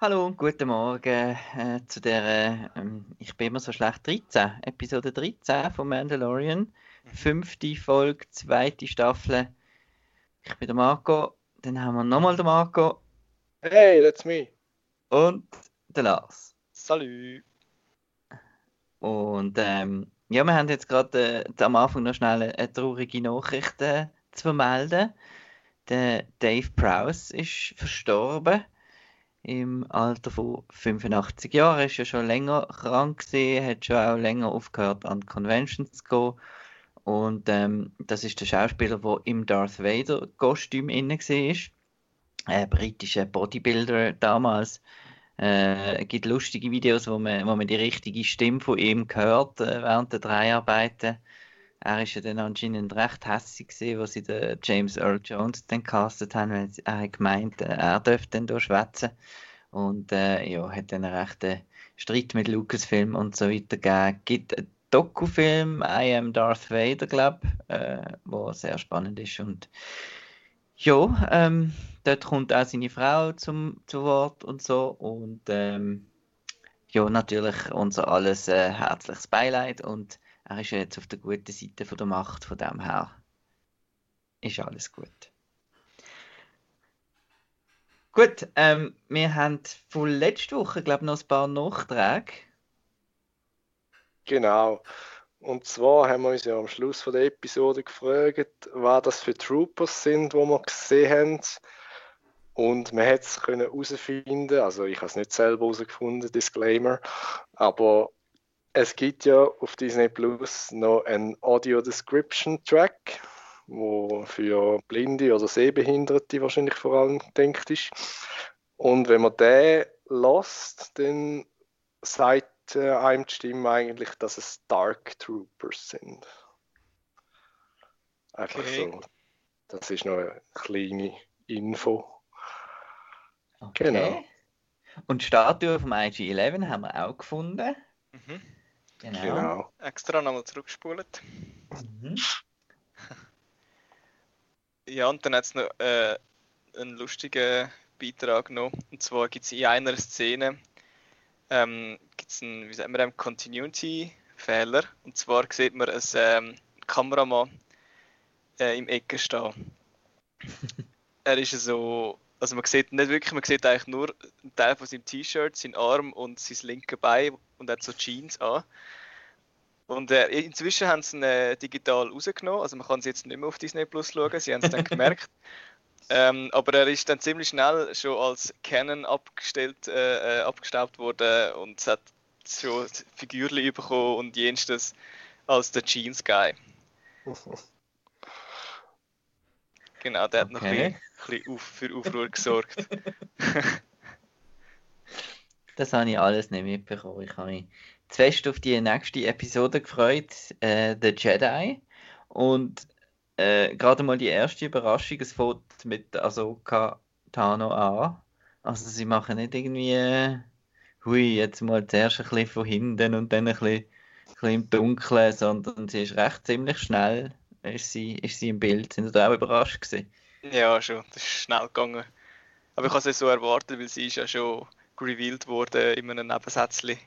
Hallo und guten Morgen äh, zu der, äh, ich bin immer so schlecht, 13, Episode 13 von Mandalorian. Fünfte Folge, zweite Staffel. Ich bin der Marco, dann haben wir nochmal den Marco Hey, that's me. und den Lars. Salut. Und ähm, ja, wir haben jetzt gerade äh, am Anfang noch schnell eine, eine traurige Nachricht äh, zu vermelden. Der Dave Prowse ist verstorben im Alter von 85 Jahren. Ist ja schon länger krank gewesen, hat schon auch länger aufgehört an Conventions zu gehen. Und ähm, das ist der Schauspieler, der im Darth Vader Kostüm inne war. Ein britischer Bodybuilder damals. Äh, es gibt lustige Videos, wo man, wo man die richtige Stimme von ihm hört äh, während der Dreharbeiten. Er ist ja dann anscheinend recht hässlich gewesen, als sie den James Earl Jones dann castet haben, weil er gemeint, äh, er dürfte dann da schwätzen. Und äh, ja, hat einen rechten Streit mit Lucasfilm und so weiter gegeben. Gibt einen Dokufilm, I Am Darth Vader, glaube ich, äh, wo sehr spannend ist. Und ja, ähm, dort kommt auch seine Frau zum, zu Wort und so. Und ähm, ja, natürlich unser alles äh, herzliches Beileid. Und er ist ja jetzt auf der guten Seite von der Macht, von dem her ist alles gut. Gut, ähm, wir haben von letzter Woche, glaube ich, noch ein paar Nachträge. Genau. Und zwar haben wir uns ja am Schluss von der Episode gefragt, was das für Troopers sind, die wir gesehen haben. Und man hat es herausfinden, also ich habe es nicht selber herausgefunden, Disclaimer, aber es gibt ja auf Disney Plus noch einen Audio Description Track, wo für Blinde oder Sehbehinderte wahrscheinlich vor allem gedacht ist. Und wenn man den lässt, dann sagt äh, einem die Stimme eigentlich, dass es Dark Troopers sind. Einfach Okay. so. Das ist noch eine kleine Info. Okay. Genau. Und die Statue vom IG-11 haben wir auch gefunden. Mhm. Genau. Genau. Extra nochmal zurückgespult. Mhm. Ja, und dann hat es noch äh, einen lustigen Beitrag noch. Und zwar gibt es in einer Szene ähm, gibt's einen, wie sagt man, dem, Continuity-Fehler. Und zwar sieht man einen ähm, Kameramann äh, im Ecke stehen. er ist so, also man sieht nicht wirklich, man sieht eigentlich nur einen Teil von seinem T-Shirt, seinen Arm und sein linke Bein und hat so Jeans an. Und äh, inzwischen haben sie ihn äh, digital rausgenommen, also man kann sie jetzt nicht mehr auf Disney Plus schauen, sie haben es dann gemerkt. Ähm, aber er ist dann ziemlich schnell schon als Canon abgestellt, äh, äh, abgestaubt worden und es hat schon Figürchen bekommen und jenstes als der Jeans Guy. Genau, der hat noch ein Okay. bisschen, bisschen auf, für Aufruhr gesorgt. Das habe ich alles nicht mitbekommen. Ich habe mich fest auf die nächste Episode gefreut, äh, The Jedi. Und äh, gerade mal die erste Überraschung, es fängt mit Ahsoka Tano an. Also sie machen nicht irgendwie, äh, hui, jetzt mal zuerst ein bisschen von hinten und dann ein bisschen, ein bisschen im Dunkeln, sondern sie ist recht ziemlich schnell, ist sie, ist sie im Bild. Sind Sie da auch überrascht gewesen? Ja, schon, das ist schnell gegangen. Aber ich habe es so erwartet, weil sie ist ja schon revealed worden in einem Nebensätzchen.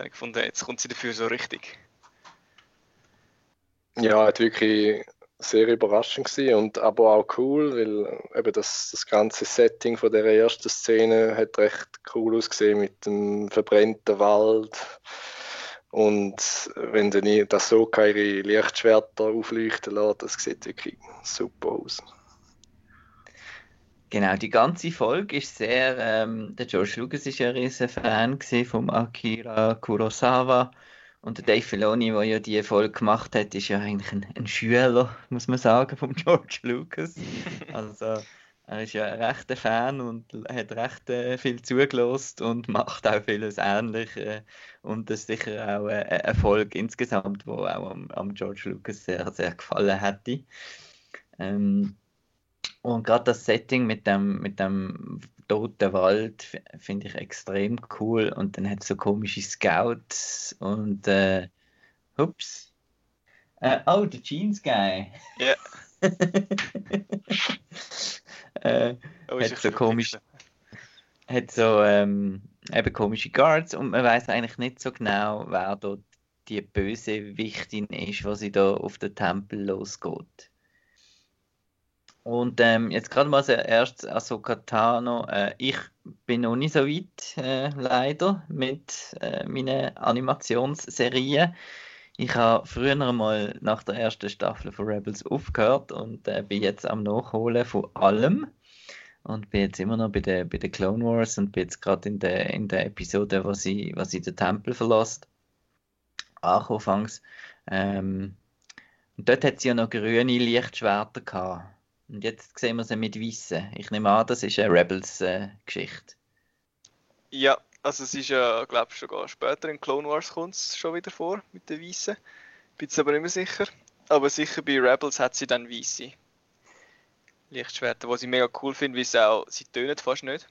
Dann gefunden, jetzt kommt sie dafür so richtig. Ja, hat wirklich sehr überraschend gewesen und aber auch cool, weil eben das, das ganze Setting von der ersten Szene hat recht cool ausgesehen mit dem verbrannten Wald und wenn dann das so ihre Lichtschwerter aufleuchten lässt, das sieht wirklich super aus. Genau, die ganze Folge ist sehr, ähm, der George Lucas ist ja ein riesen Fan vom Akira Kurosawa und der Dave Filoni, der ja die Folge gemacht hat, ist ja eigentlich ein, ein Schüler, muss man sagen, vom George Lucas. Also er ist ja ein rechter Fan und hat recht äh, viel zugelost und macht auch vieles ähnlich äh, und das ist sicher auch äh, eine Folge insgesamt, wo auch am, am George Lucas sehr, sehr gefallen hätte. Ähm, und gerade das Setting mit dem, mit dem toten Wald finde ich extrem cool. Und dann hat es so komische Scouts und äh, ups. Äh, oh, der Jeans Guy. Ja. äh, Oh, Hat so komisch- hat so ähm, eben komische Guards und man weiß eigentlich nicht so genau, wer dort die böse Wichtin ist, was sie da auf den Tempel losgeht. Und ähm, jetzt gerade mal zuerst Ahsoka Tano. Äh, ich bin noch nicht so weit, äh, leider, mit äh, meinen Animationsserien. Ich habe früher mal nach der ersten Staffel von Rebels aufgehört und äh, bin jetzt am Nachholen von allem. Und bin jetzt immer noch bei den bei der Clone Wars und bin jetzt gerade in der, in der Episode, wo sie, wo sie den Tempel verlässt. Anfangs. Ähm, und dort hat sie ja noch grüne Lichtschwerter gehabt. Und jetzt sehen wir sie mit weißen. Ich nehme an, das ist eine Rebels-Geschichte. Äh, ja, also es ist ja, glaube ich, sogar später in Clone Wars kommt es schon wieder vor mit den weißen. Bin jetzt aber nicht mehr sicher. Aber sicher bei Rebels hat sie dann weiße Lichtschwerter, was ich mega cool finde, weil sie auch, sie tönen fast nicht.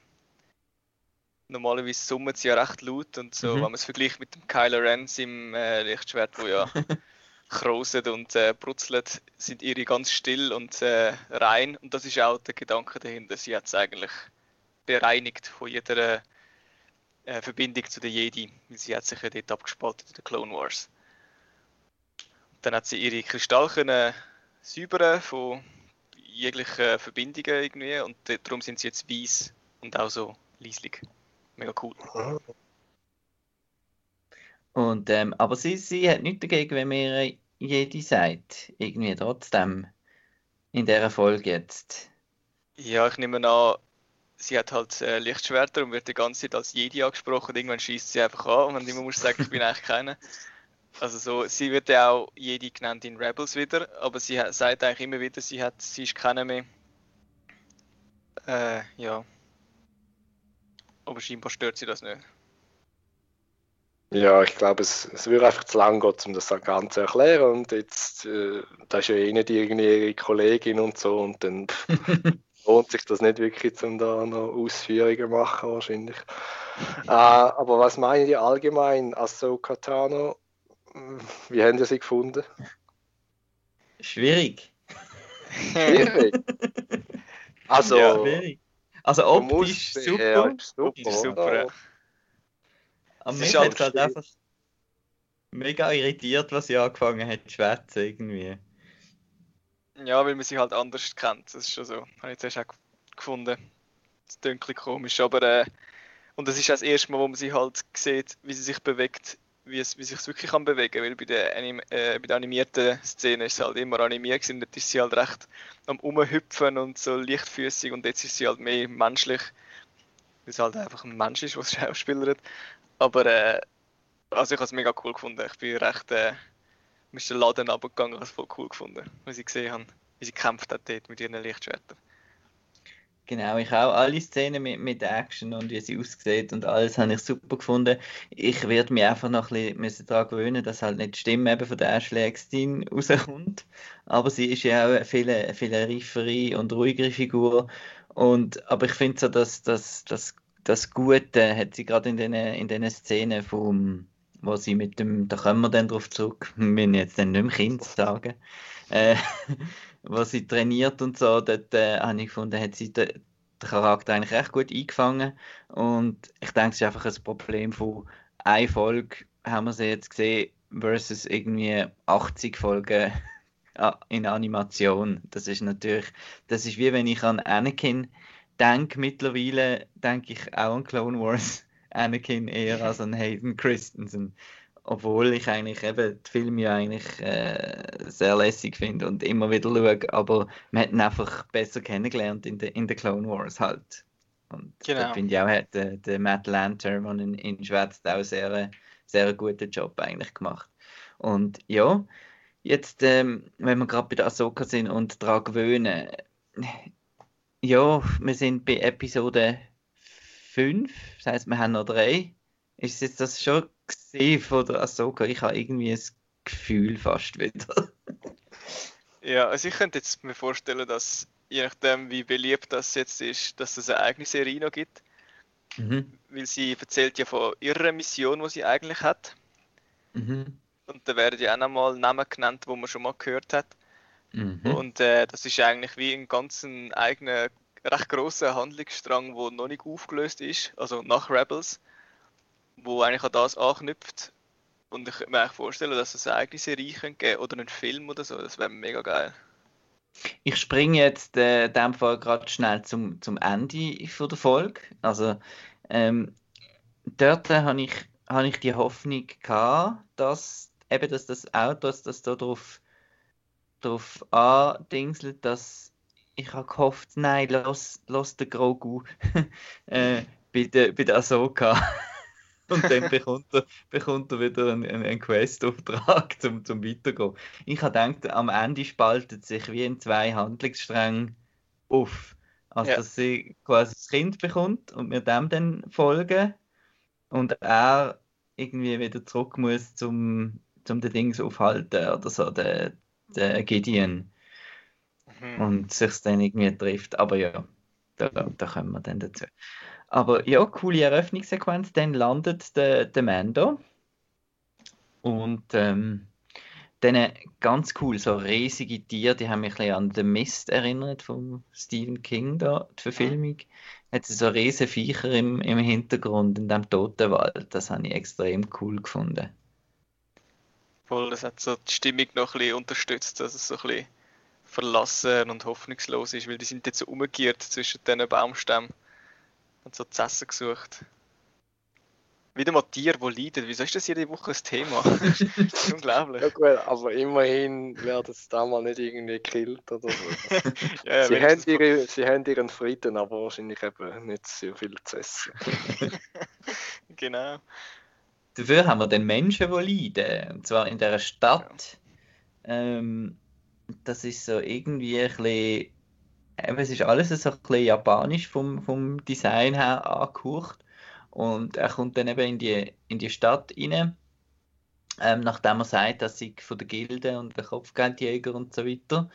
Normalerweise summen sie ja recht laut und so, mhm. wenn man es vergleicht mit dem Kylo Ren im äh, Lichtschwert, wo ja krauset und äh, brutzelt, sind ihre ganz still und äh, rein. Und das ist auch der Gedanke dahinter. Sie hat es eigentlich bereinigt von jeder äh, Verbindung zu der Jedi, sie hat sich ja dort abgespaltet in den Clone Wars. Dann hat sie ihre Kristalle können säubern von jeglichen Verbindungen irgendwie und darum sind sie jetzt weiß und auch so leislich. Mega cool. Und, ähm, aber sie, sie hat nichts dagegen, wenn mir jede sagt, irgendwie trotzdem in dieser Folge jetzt. Ja, ich nehme an, sie hat halt äh, Lichtschwerter und wird die ganze Zeit als Jedi angesprochen irgendwann schießt sie einfach an und immer muss sagen, ich bin eigentlich keiner. Also so, sie wird ja auch Jedi genannt in Rebels wieder, aber sie hat, sagt eigentlich immer wieder, sie hat, sie ist keiner mehr. Äh, ja. Aber scheinbar stört sie das nicht. Ja, ich glaube, es, es würde einfach zu lang gehen, um das Ganze zu erklären. Und jetzt, äh, da ist ja eh nicht irgendwie ihre Kollegin und so, und dann lohnt sich das nicht wirklich, um da noch Ausführungen machen, wahrscheinlich. äh, aber was meinen die allgemein? Ahsoka Tano, wie haben Sie sie gefunden? Schwierig. Schwierig? Also, ja, schwierig. Also optisch super. Ja, super. Optisch super. Aber mich hat halt einfach mega irritiert, was sie angefangen hat zu schwätzen irgendwie. Ja, weil man sie halt anders kennt. Das ist schon so. Habe ich zuerst auch gefunden. Das ist dunkel komisch, aber äh, und das ist das erste Mal, wo man sie halt sieht, wie sie sich bewegt, wie, es, wie sich wirklich kann bewegen, weil bei der, Anim äh, bei der animierten Szene ist sie halt immer animiert gewesen, dort ist sie halt recht am umhüpfen und so leichtfüßig und jetzt ist sie halt mehr menschlich, weil sie halt einfach ein Mensch ist, was hat. Aber äh, also ich habe es mega cool gefunden. Ich bin recht äh, mir ist der Laden abgegangen, habe es voll cool gefunden, was ich gesehen habe, wie sie kämpft hat dort mit ihren Lichtschwertern. Genau, ich auch. Alle Szenen mit, mit Action und wie sie aussieht und alles habe ich super gefunden. Ich werde mich einfach noch ein bisschen daran gewöhnen, dass halt nicht die Stimme eben von der Ashley Eckstein rauskommt. Aber sie ist ja auch eine viel, viel reifere und ruhigere Figur. Und, aber ich finde so, dass, dass das Gute hat sie gerade in den, in den Szenen vom, wo sie mit dem, da kommen wir dann drauf zurück, wenn ich jetzt dann nicht mehr Kind sagen, äh, wo sie trainiert und so, dort äh, habe ich gefunden, hat sie den, den Charakter eigentlich recht gut eingefangen und ich denke, es ist einfach ein Problem von einer Folge, haben wir sie jetzt gesehen, versus irgendwie 80 Folgen in Animation. Das ist natürlich, das ist wie wenn ich an Anakin denke mittlerweile, denke ich auch an Clone Wars Anakin eher als an Hayden Christensen. Obwohl ich eigentlich eben die Filme ja eigentlich äh, sehr lässig finde und immer wieder schaue, aber man hat ihn einfach besser kennengelernt in den in de Clone Wars halt. Und genau. da finde ich auch, hat der, der Matt Lanter, der in, in Schwätzt, auch sehr, sehr guten Job eigentlich gemacht. Und ja, jetzt, ähm, wenn wir gerade bei der Ahsoka sind und daran gewöhnen, ja, wir sind bei Episode 5, das heisst, wir haben noch drei. Ist jetzt das schon gesehen von der Ahsoka? Ich habe irgendwie ein Gefühl fast wieder. Ja, also ich könnte jetzt mir vorstellen, dass je nachdem, wie beliebt das jetzt ist, dass es eine eigene Serie noch gibt. Mhm. Weil sie erzählt ja von ihrer Mission, die sie eigentlich hat. Mhm. Und da werden ja auch nochmal Namen genannt, wo man schon mal gehört hat. Mhm. Und äh, das ist eigentlich wie ein ganz eigener recht grosser Handlungsstrang, der noch nicht aufgelöst ist, also nach Rebels, wo eigentlich an das anknüpft. Und ich könnte mir eigentlich vorstellen, dass es eine eigene Serie geben könnte oder einen Film oder so. Das wäre mega geil. Ich springe jetzt äh, in dem Fall gerade schnell zum, zum Ende von der Folge. Also ähm, dort habe ich, hab ich die Hoffnung gehabt, dass eben dass das Auto, dass das da drauf andingselt, dass ich habe gehofft, nein, lass, lass den Grogu äh, bei, der, bei der Ahsoka. Und dann bekommt er, bekommt er wieder einen, einen Quest-Auftrag zum, zum Weitergehen. Ich habe gedacht, am Ende spaltet sich wie in zwei Handlungsstränge auf. Also, Ja. dass sie quasi das Kind bekommt und wir dem dann folgen und er irgendwie wieder zurück muss zum, zum den Dings aufhalten oder so, der, der Gideon Mhm. und sich dann irgendwie trifft. Aber ja, da, da kommen wir dann dazu. Aber ja, coole Eröffnungssequenz. Dann landet der, der Mando. Und ähm, dann äh, ganz cool, so riesige Tiere, die haben mich ein bisschen an The Mist erinnert von Stephen King da, die Verfilmung. Hat so riesige Viecher im, im Hintergrund in dem Totenwald. Das habe ich extrem cool gefunden. Voll, das hat so die Stimmung noch ein bisschen unterstützt, dass es so ein bisschen verlassen und hoffnungslos ist, weil die sind jetzt so umgekehrt zwischen diesen Baumstämmen und so zu essen gesucht. Wieder mal Tiere, die leiden. Wieso ist das jede Woche ein Thema? das ist unglaublich. Ja gut, aber immerhin werden sie da mal nicht irgendwie gekillt oder so. Ja, ja, sie, haben ihre, sie haben ihren Frieden, aber wahrscheinlich eben nicht so viel zu essen. Genau. Dafür haben wir den Menschen, die leiden. Und zwar in dieser Stadt. Ähm, das ist so irgendwie ein bisschen. Es ist alles so ein bisschen japanisch vom, vom Design her angehaucht. Und er kommt dann eben in die, in die Stadt rein. Ähm, nachdem er sagt, dass ich von der Gilde und der Kopfgeldjäger und so weiter.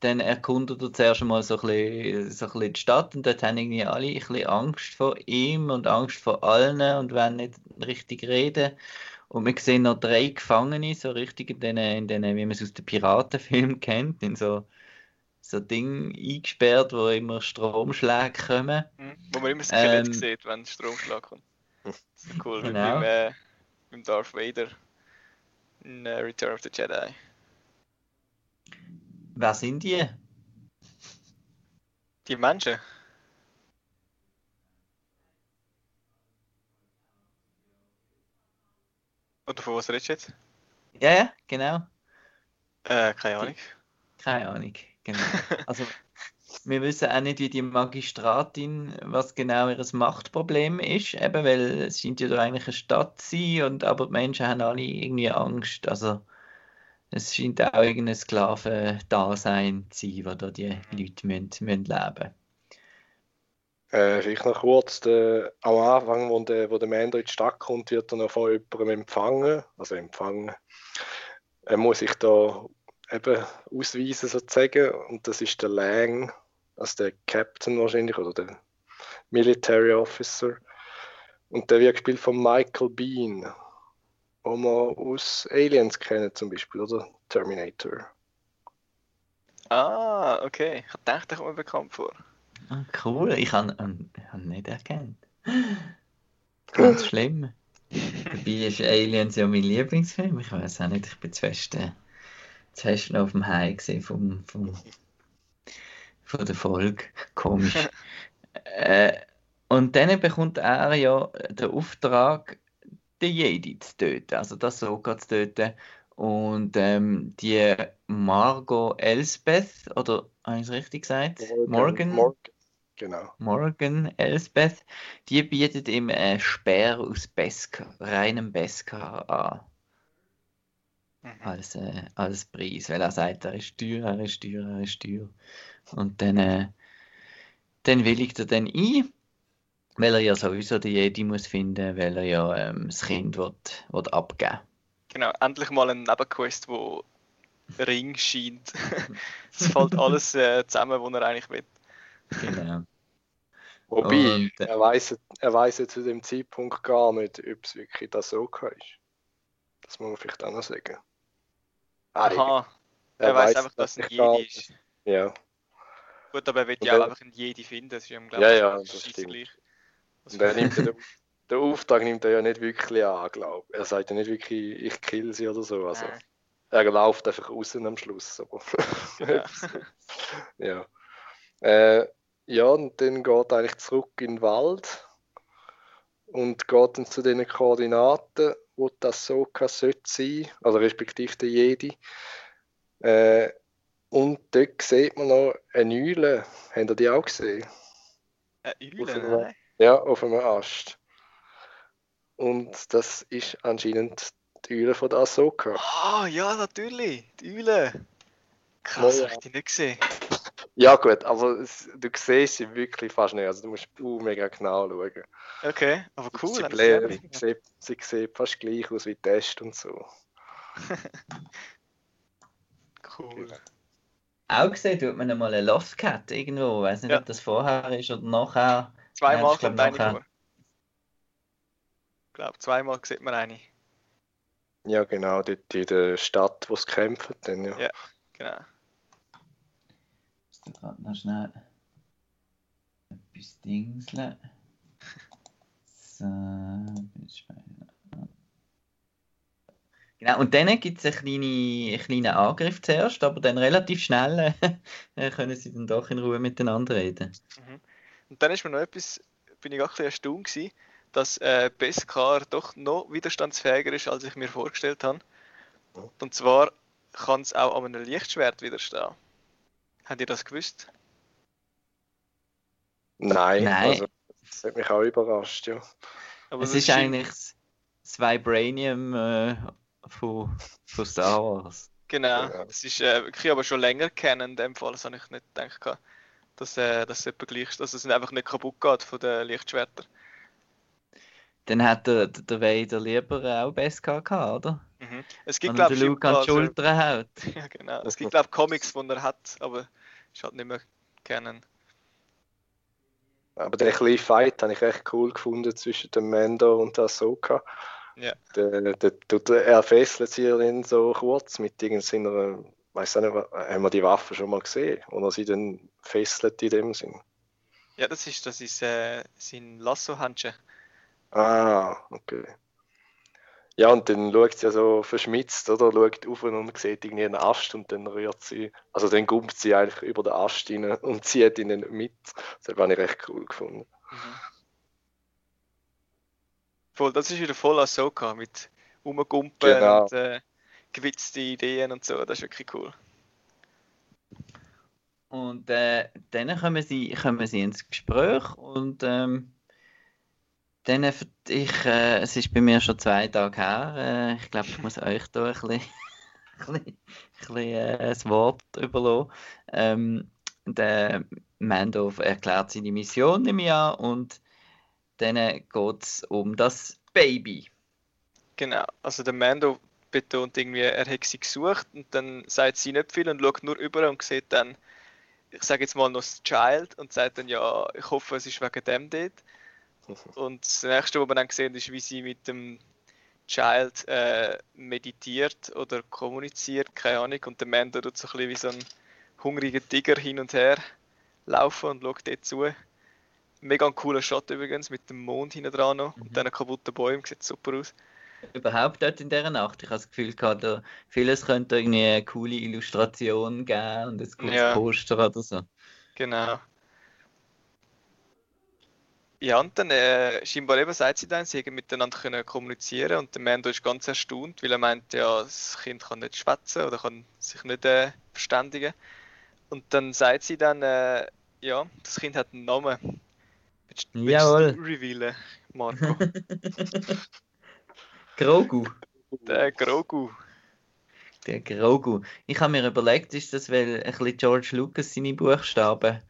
Dann erkundet er zuerst einmal so ein bisschen, so ein bisschen die Stadt und dort haben irgendwie alle ein bisschen Angst vor ihm und Angst vor allen und wollen nicht richtig reden. Und wir sehen noch drei Gefangene, so richtig in denen, in denen wie man es aus den Piratenfilmen kennt, in so, so Ding eingesperrt, wo immer Stromschläge kommen. Mhm. Wo man immer das Skelett Ähm, sieht, wenn ein Stromschlag kommt. Das ist cool, wie Genau. beim, äh, beim Darth Vader in äh, Return of the Jedi. Wer sind die? Die Menschen. Oder von was redest du jetzt? Ja, ja, genau. Äh, keine Ahnung. Keine Ahnung. Genau. Also, wir wissen auch nicht, wie die Magistratin, was genau ihr Machtproblem ist, eben, weil es scheint ja da eigentlich eine Stadt zu sein, und, aber die Menschen haben alle irgendwie Angst. Also, es scheint auch irgendein Sklavendasein zu sein, wo da die Leute müssen, müssen leben Äh, vielleicht noch kurz, der, am Anfang, wo der, wo der Mando in die Stadt kommt, wird er noch von jemandem empfangen. Also empfangen. Er muss sich da eben ausweisen sozusagen. Und das ist der Lang, also der Captain wahrscheinlich, oder der Military Officer. Und der wird gespielt von Michael Bean, wo wir aus Aliens kennen zum Beispiel, oder Terminator. Ah, okay. Ich dachte, kommt mir bekannt vor. Ah, cool, ich habe ihn hab ihn nicht erkannt. Ganz schlimm. Dabei ist Aliens ja mein Lieblingsfilm. Ich weiß auch nicht, ich bin zu fest, äh, zu fest noch auf dem High gesehen vom, vom, von der Folge. Komisch. äh, und dann bekommt er ja den Auftrag, den Jedi zu töten, also das Soka zu töten. Und ähm, die Margot Elsbeth, oder habe ich es richtig gesagt? Morgan? Morgan. Genau. Morgan Elsbeth, die bietet ihm einen Speer aus Beskar, reinem Beskar an, Mhm. als, äh, als Preis, weil er sagt, er ist teuer, er ist teuer, er ist teuer. Und dann, äh, dann willigt er dann ein, weil er ja sowieso die Jedi muss finden, weil er ja ähm, das Kind will, will abgeben Genau, endlich mal ein Nebenquest, wo Ring scheint. Es fällt alles äh, zusammen, was er eigentlich will. Genau. Wobei, Und, äh, er weiß er weiss ja zu dem Zeitpunkt gar nicht, ob es wirklich das so ist. Das muss man vielleicht auch noch sagen. Ah, Aha, er er weiß weiss einfach, dass das es ein Jedi ist. Ja, Gut, aber er wird ja auch einfach in jede finden. Das ist ja, Ja, ja, das stimmt. gleich. Also, Und er nimmt den, den Auftrag nimmt er ja nicht wirklich an, glaube ich. Er sagt ja nicht wirklich, ich kill sie oder so. Also, Nein. er läuft einfach raus am Schluss. Aber Genau. ja. Äh, ja, und dann geht er eigentlich zurück in den Wald und geht dann zu den Koordinaten, wo das Soka sollte sein, also respektive der Jedi. Äh, und dort sieht man noch eine Eule. Habt ihr die auch gesehen? Äh, Eule, nein. Ja, auf einem Ast. Und das ist anscheinend die Eule von der Ahsoka. Ah, ja, natürlich. Die Eule. Krass, Ja, hab ich die nicht gesehen. Ja gut, aber es, du siehst sie wirklich fast nicht. Also du musst uh, mega genau schauen. Okay, aber cool. sie, hab ich sehr blä- lieb. sieht, sie sieht fast gleich aus wie Test und so. Cool. Auch gesehen tut man einmal eine Lost Cat irgendwo. Ich weiß nicht, Ja. ob das vorher ist oder nachher. Zweimal ich glaub, kommt eine nachher. vor. Ich glaube, zweimal sieht man eine. Ja genau, dort in der Stadt, wo sie kämpfen. Dann, ja. Ja. Genau. Ich muss gerade noch schnell etwas dingseln. So. Genau, und dann gibt es einen kleinen, einen kleinen Angriff zuerst, aber dann relativ schnell äh, können sie dann doch in Ruhe miteinander reden. Mhm. Und dann ist mir noch etwas, bin ich auch ein bisschen erstaunt gewesen, dass äh, Beskar doch noch widerstandsfähiger ist, als ich mir vorgestellt habe. Und zwar kann es auch an einem Lichtschwert widerstehen. Habt ihr das gewusst? Nein, Nein. Also, das hat mich auch überrascht, ja. Aber es das ist scheint- eigentlich das- Vibranium äh, von, von Star Wars. Genau, Ja. das ist äh, wirklich aber schon länger kennen in dem Fall, das habe ich nicht gedacht, dass, äh, dass es etwa gleich ist, dass es einfach nicht kaputt geht von den Lichtschwertern. Dann hat der, der Vader lieber auch Beskar gehabt, oder? Mhm. Es gibt glaube ich Luke an die Schulter haut. ja, genau. Es gibt glaube Comics, die er hat, aber ist halt nicht mehr kennen. Aber den kleinen Fight habe ich echt cool gefunden zwischen dem Mando und der Ahsoka. Ja. Der, der, der, er fesselt sie dann so kurz mit irgendeiner, weiß nicht, haben wir die Waffe schon mal gesehen? Oder sie dann fesselt in dem Sinn. Ja, das ist, das ist äh, sein Lasso-Handschuh. Ah, okay. Ja, und dann schaut sie ja so verschmitzt, oder? Schaut auf und sieht irgendwie einen Ast und dann rührt sie, also dann gumpt sie eigentlich über den Ast rein und zieht ihn dann mit. Das habe ich recht cool gefunden. Mhm. Voll, das ist wieder voll Ahsoka mit Rumgumpen Genau. und äh, gewitzte Ideen und so, das ist wirklich cool. Und äh, dann kommen sie, kommen sie ins Gespräch und ähm, dann, ich, äh, es ist bei mir schon zwei Tage her, äh, ich glaube, ich muss euch da ein bisschen, ein bisschen, ein bisschen äh, das Wort überlassen. Ähm, der Mando erklärt seine Mission im Jahr und dann geht es um das Baby. Genau, also der Mando betont irgendwie, er hätte sie gesucht und dann sagt sie nicht viel und schaut nur über und sieht dann, ich sage jetzt mal noch das Child und sagt dann, ja, ich hoffe, es ist wegen dem dort. Und das nächste, was wir dann sehen, ist, wie sie mit dem Child äh, meditiert oder kommuniziert, keine Ahnung, und der Mando tut so ein bisschen wie so ein hungriger Tiger hin und her laufen und schaut dort zu. Mega ein cooler Shot übrigens, mit dem Mond hinten dran noch Mhm. und diesen kaputten Bäumen, sieht super aus. Überhaupt dort in dieser Nacht. Ich habe das Gefühl gehabt, da, vieles könnte irgendwie eine coole Illustration geben und ein cooles Ja. Poster oder so. Genau. Ja, und dann äh, scheinbar eben sagt sie dann, sie hätten miteinander können kommunizieren und der Mando ist ganz erstaunt, weil er meint, ja, das Kind kann nicht schwätzen oder kann sich nicht äh, verständigen. Und dann sagt sie dann, äh, ja, das Kind hat einen Namen. Willst, willst Jawohl. du revealen, Marco? Grogu. der Grogu. Der Grogu. Ich habe mir überlegt, ist das weil ein bisschen George Lucas seine Buchstaben?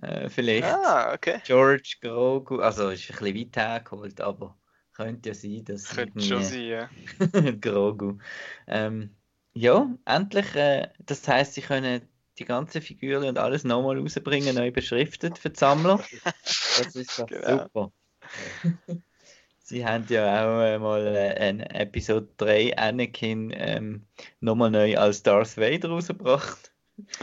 Äh, vielleicht. Ah, okay. George Grogu. Also ist ein bisschen weit hergeholt, aber könnte ja sein, dass Könnte schon sein, ja. Grogu. Ähm, ja, endlich. Äh, das heisst, sie können die ganzen Figuren und alles nochmal rausbringen, neu beschriftet für die Sammler. Das ist doch Genau. super. Sie haben ja auch äh, mal äh, in Episode 3 Anakin ähm, nochmal neu als Darth Vader rausgebracht.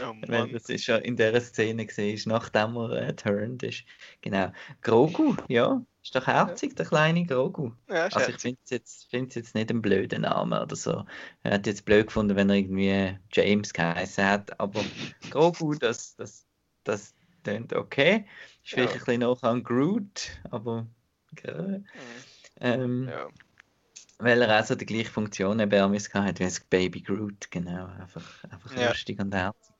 Oh Wenn Mann. das ist ja in dieser Szene gesehen, nachdem er äh, turned ist. Genau. Grogu, ja, ist doch herzig, der kleine Grogu. Ja, Also ich finde es jetzt, find's jetzt nicht einen blöden Namen oder so. Er hat jetzt blöd gefunden, wenn er irgendwie James geheißen hat, aber Grogu, das, das, das klingt okay. Ist vielleicht Ja. ein bisschen noch an Groot, aber äh, Mhm. Ähm, Ja. weil er auch so die gleiche Funktion eben am hat wie das Baby Groot, genau, einfach, einfach Ja. lustig und herzig.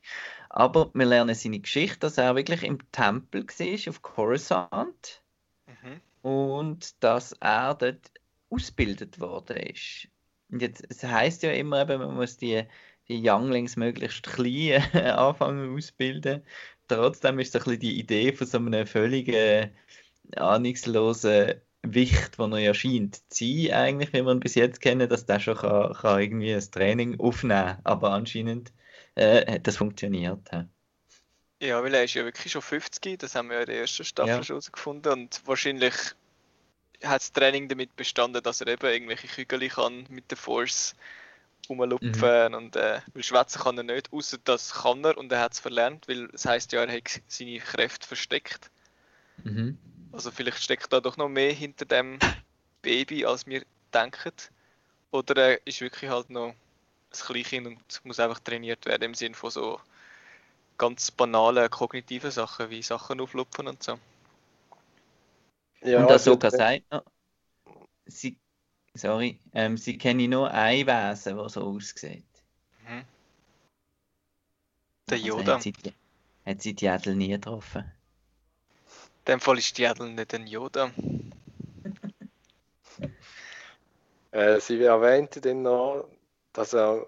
Aber wir lernen seine Geschichte, dass er wirklich im Tempel war, auf Coruscant Mhm. und dass er dort ausgebildet worden ist. Und jetzt, es heisst ja immer, eben, man muss die, die Younglings möglichst klein anfangen ausbilden. Trotzdem ist so ein bisschen die Idee von so einem völligen ahnungslosen Wicht, den er ja scheint zu sein, eigentlich, wie man bis jetzt kennen, dass der schon kann, kann irgendwie ein Training aufnehmen Aber anscheinend äh, hat das funktioniert. hä? Ja, weil er ist ja wirklich schon 50, das haben wir ja in der ersten Staffel Ja. schon herausgefunden und wahrscheinlich hat das Training damit bestanden, dass er eben irgendwelche Kügel kann mit der Force rumlupfen und äh, weil schwätzen kann er nicht, außer das kann er und er hat es verlernt, weil es heißt ja, er hat seine Kräfte versteckt. Mhm. Also vielleicht steckt da doch noch mehr hinter dem Baby, als wir denken. Oder er ist wirklich halt noch ein Kleinkind und muss einfach trainiert werden im Sinne von so ganz banalen kognitiven Sachen wie Sachen auflupfen und so. Ja, und also, Ahsoka sagt noch, sie, sorry, ähm, sie kenne nur ein Wesen, das so aussieht. Mhm. Der Also Yoda. hat sie, die- hat sie die Edel nie getroffen. Dem Fall ist die Edel nicht ein Yoda. Äh, sie erwähnte dann noch, dass er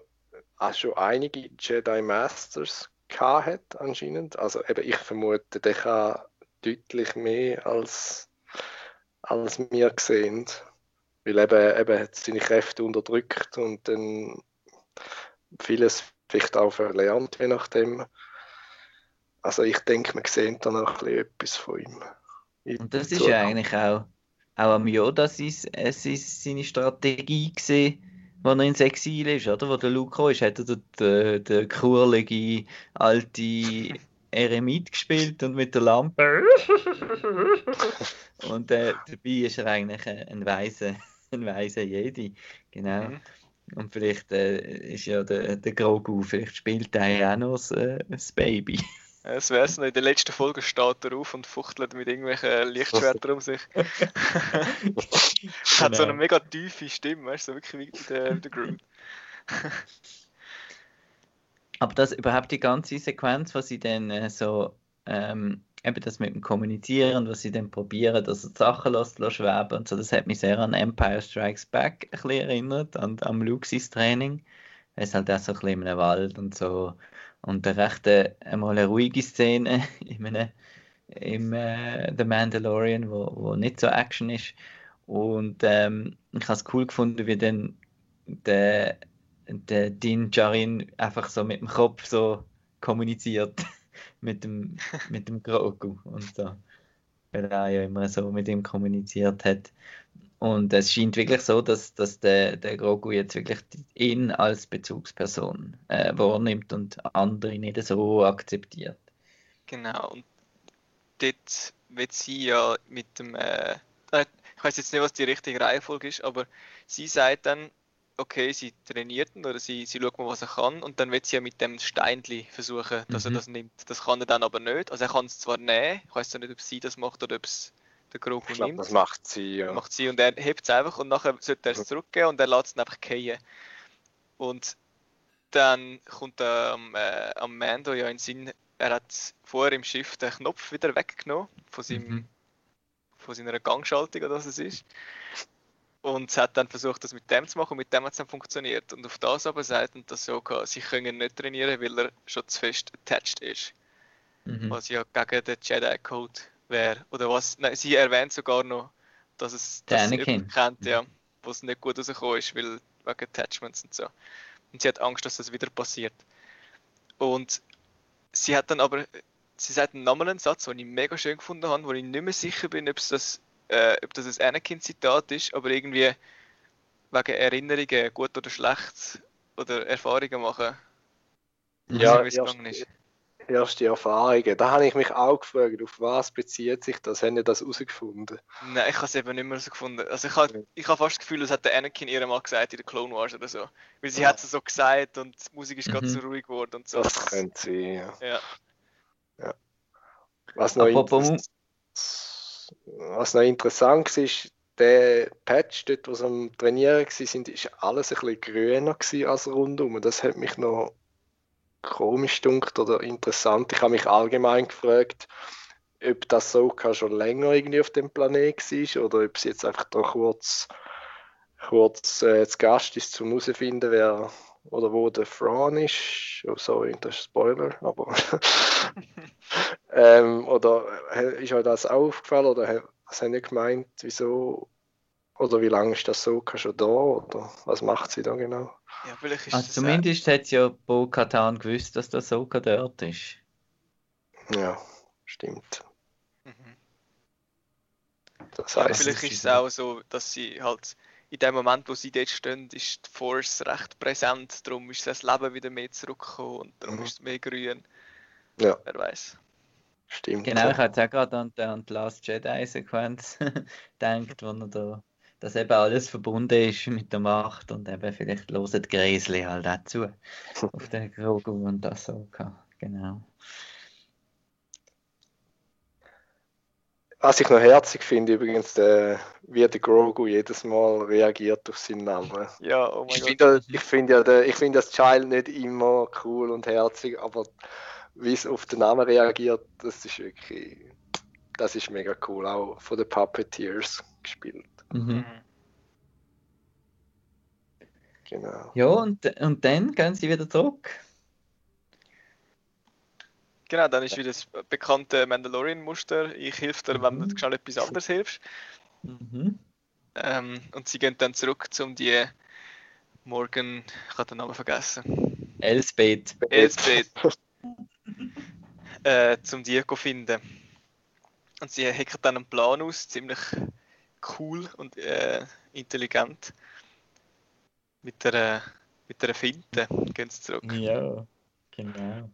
auch schon einige Jedi Masters hat, anscheinend. Also eben, ich vermute, der kann deutlich mehr als, als wir sehen. Weil eben, eben hat seine Kräfte unterdrückt und dann vieles vielleicht auch verlernt, je nachdem. Also ich denke, man sieht dann auch ein bisschen etwas von ihm. Und das ist ja eigentlich auch, auch am Yoda sein, es ist seine Strategie gesehen, als er ins Exil ist, oder? Wo der Luke gekommen ist, hat er den, den kurlige alte Eremit gespielt und mit der Lampe. und äh, dabei ist er eigentlich ein, ein weiser, ein weiser Jedi. Genau. Mhm. Und vielleicht äh, ist ja der, der Grogu, vielleicht spielt er ja auch noch das, äh, das Baby. Es wäre noch, in der letzten Folge steht er auf und fuchtelt mit irgendwelchen Lichtschwertern um sich. Hat so eine Genau. mega tiefe Stimme, weißt du, so wirklich wie der, der Groot. Aber das überhaupt die ganze Sequenz, was sie dann äh, so, ähm, eben das mit dem Kommunizieren, was sie dann probieren, dass er die Sachen lässt, lässt schweben und so, das hat mich sehr an Empire Strikes Back ein bisschen erinnert, an, an Luke's Training. Er ist halt auch so ein bisschen in einem Wald und so. Und eine recht äh, einmal eine ruhige Szene in einem, im äh, The Mandalorian, wo, wo nicht so Action ist. Und ähm, ich habe es cool gefunden, wie dann der der Din Djarin einfach so mit dem Kopf so kommuniziert mit dem, mit dem Grogu und so. Weil er ja immer so mit ihm kommuniziert hat. Und es scheint wirklich so, dass, dass der, der Grogu jetzt wirklich ihn als Bezugsperson äh, wahrnimmt und andere nicht so akzeptiert. Genau, und dort wird sie ja mit dem, äh, äh, ich weiß jetzt nicht, was die richtige Reihenfolge ist, aber sie sagt dann, okay, sie trainiert ihn oder sie, sie schaut mal, was er kann und dann wird sie ja mit dem Steinli versuchen, dass Mhm. er das nimmt. Das kann er dann aber nicht. Also er kann es zwar nehmen, ich weiß nicht, ob sie das macht oder ob es der Grogu Ich nimmt. das macht sie, ja. macht sie und er hebt es einfach und nachher sollte er es zurückgeben und er lässt es einfach fallen. Und dann kommt am, äh, am Mando ja in den Sinn, er hat vorher im Schiff den Knopf wieder weggenommen von, seinem, Mhm. von seiner Gangschaltung oder was es ist. Und hat dann versucht, das mit dem zu machen und mit dem hat es dann funktioniert. Und auf das aber sagt und das so, sie können nicht trainieren, weil er schon zu fest attached ist. Mhm. Was ja gegen den Jedi Code wäre. Oder was, nein, sie erwähnt sogar noch, dass es jemanden kennt, ja, wo es nicht gut rausgekommen ist, weil wegen Attachments und so. Und sie hat Angst, dass das wieder passiert. Und sie hat dann aber, sie sagt nochmal einen Satz, den ich mega schön gefunden habe, wo ich nicht mehr sicher bin, ob es das, äh, ob das ein Anakin-Zitat ist, aber irgendwie wegen Erinnerungen, gut oder schlecht, oder Erfahrungen machen. Ja, erst, erste Erfahrungen. Da habe ich mich auch gefragt, auf was bezieht sich das? Haben ihr das herausgefunden? Nein, ich habe es eben nicht mehr so gefunden. Also ich habe, ich habe fast das Gefühl, das hat der Anakin ihr mal gesagt in der Clone Wars oder so. Weil sie ja. hat es so gesagt und die Musik ist mhm. gerade so ruhig geworden und so. Das könnte sein, ja. ja. ja. Was, noch was noch interessant ist, der Patch, dort, wo sie am Trainieren waren, ist alles ein bisschen grüner als rundum. Das hat mich noch komisch dunkt oder interessant. Ich habe mich allgemein gefragt, ob das Soka schon länger irgendwie auf dem Planet war oder ob sie jetzt einfach da kurz, kurz äh, zu Gast ist, zum herauszufinden, wer oder wo der Thrawn ist. Oh, sorry, das ist Spoiler, aber. ähm, oder ist euch das aufgefallen oder was haben ihr gemeint, wieso oder wie lange ist das Soka schon da oder was macht sie da genau? Ja, vielleicht ist also zumindest hat ja Bo Katan gewusst, dass der Soka dort ist. Ja, stimmt. Mhm. Das heißt, ja, vielleicht ist es auch so, dass sie halt in dem Moment, wo sie dort stehen, ist die Force recht präsent. Darum ist das Leben wieder mehr zurückgekommen und darum mhm. ist es mehr grün. Ja. Wer weiß. Stimmt. Genau, ich hatte auch gerade an, an die Last Jedi-Sequenz gedacht, wo er da dass eben alles verbunden ist mit der Macht und eben vielleicht loset Gräsli halt auch zu auf den Grogu und das so genau. Was ich noch herzig finde, übrigens, der, wie der Grogu jedes Mal reagiert auf seinen Namen. Ja, oh mein ich Finde, ich finde ja, der, ich finde das Child nicht immer cool und herzig, aber wie es auf den Namen reagiert, das ist wirklich, das ist mega cool, auch von den Puppeteers gespielt. Mhm. mhm. Genau. Ja, und, und dann gehen sie wieder zurück. Genau, dann ist wieder das bekannte Mandalorian-Muster. Ich helfe dir, wenn du mhm. schnell etwas anderes hilfst. Mhm. Ähm, und sie gehen dann zurück zum die Morgan, ich habe den Namen vergessen. Elsbeth. Elsbeth. äh, zum die zu finden. Und sie hacken dann einen Plan aus, ziemlich cool und äh, intelligent. Mit der, mit der Finte gehen sie zurück. Ja, genau.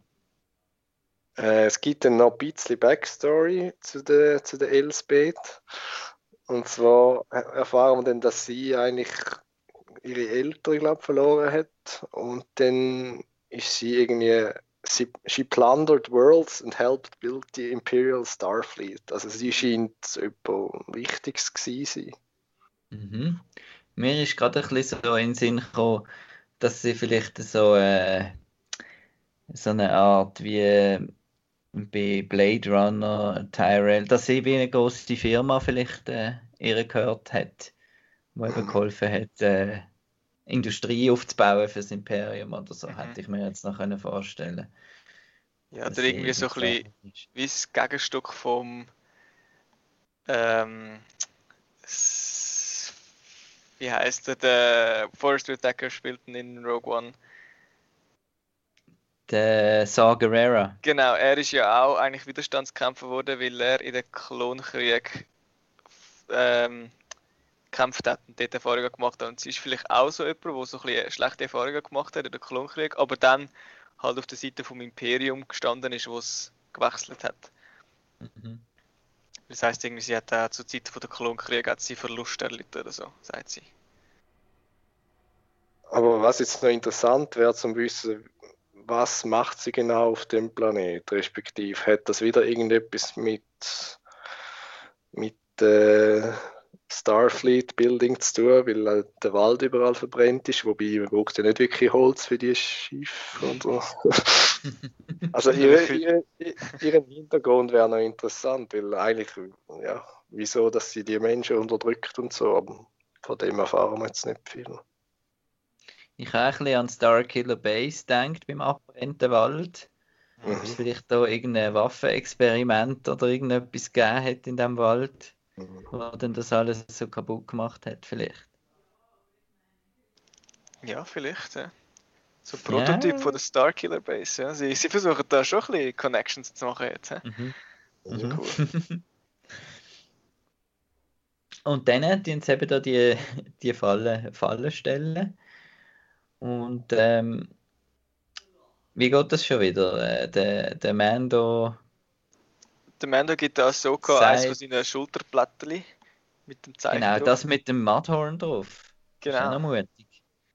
Äh, es gibt dann noch ein bisschen Backstory zu der, zu der Elsbeth. Und zwar erfahren wir dann, dass sie eigentlich ihre Eltern, glaube verloren hat. Und dann ist sie irgendwie sie, she plundered worlds and helped build the Imperial Starfleet. Also sie scheint etwas Wichtiges gewesen Mhm. Mir ist gerade ein bisschen so in den Sinn gekommen, dass sie vielleicht so, äh, so eine Art wie äh, bei Blade Runner, Tyrell, dass sie wie eine große Firma vielleicht äh, ihr gehört hat, die eben geholfen hat, äh, Industrie aufzubauen für das Imperium oder so, mhm. hätte ich mir jetzt noch können vorstellen Ja, oder irgendwie so ein bisschen wie das Gegenstück vom ähm, wie heißt der, der Forest Whitaker spielt in Rogue One. Der Saw Gerrera. Genau, er ist ja auch eigentlich Widerstandskämpfer geworden, weil er in den Klonkrieg ähm, gekämpft hat und dort Erfahrungen gemacht hat. Und sie ist vielleicht auch so jemand, der so ein bisschen schlechte Erfahrungen gemacht hat in den Klonkrieg, aber dann halt auf der Seite vom Imperium gestanden ist, wo es gewechselt hat. Mhm. Das heißt irgendwie, sie hat auch zur Zeit von der Klonkrieg hat sie Verlust erlitten oder so, sagt sie. Aber was jetzt noch interessant wäre zum wissen, was macht sie genau auf dem Planet, respektive hat das wieder irgendetwas mit mit äh, Starfleet Building zu tun, weil äh, der Wald überall verbrennt ist, wobei man braucht ja nicht wirklich Holz für die Schiffe und so. also ihre, ihre, ihren Hintergrund wäre noch interessant, weil eigentlich, ja, wieso, dass sie die Menschen unterdrückt und so, aber von dem erfahren wir jetzt nicht viel. Ich habe ein bisschen an Starkiller Base gedacht beim abbrennenden Wald. Mhm. Ob es vielleicht da irgendein Waffenexperiment oder irgendetwas gegeben hat in dem Wald wo dann das alles so kaputt gemacht hat, vielleicht. Ja, vielleicht, ja. So ein Prototyp ja. von der Starkiller Base, ja. Sie, sie versuchen da schon ein bisschen Connections zu machen jetzt. Ja? Mhm. Mhm. Cool. Und dann tun sie eben da die, die Fallen, Fallen stellen. Und ähm, wie geht das schon wieder? Äh, der, der Mando. Der Mando gibt der Ahsoka eins von seinen Schulterblättchen mit dem Zeichen. Genau, das mit dem Mudhorn drauf. Genau. Ist mutig.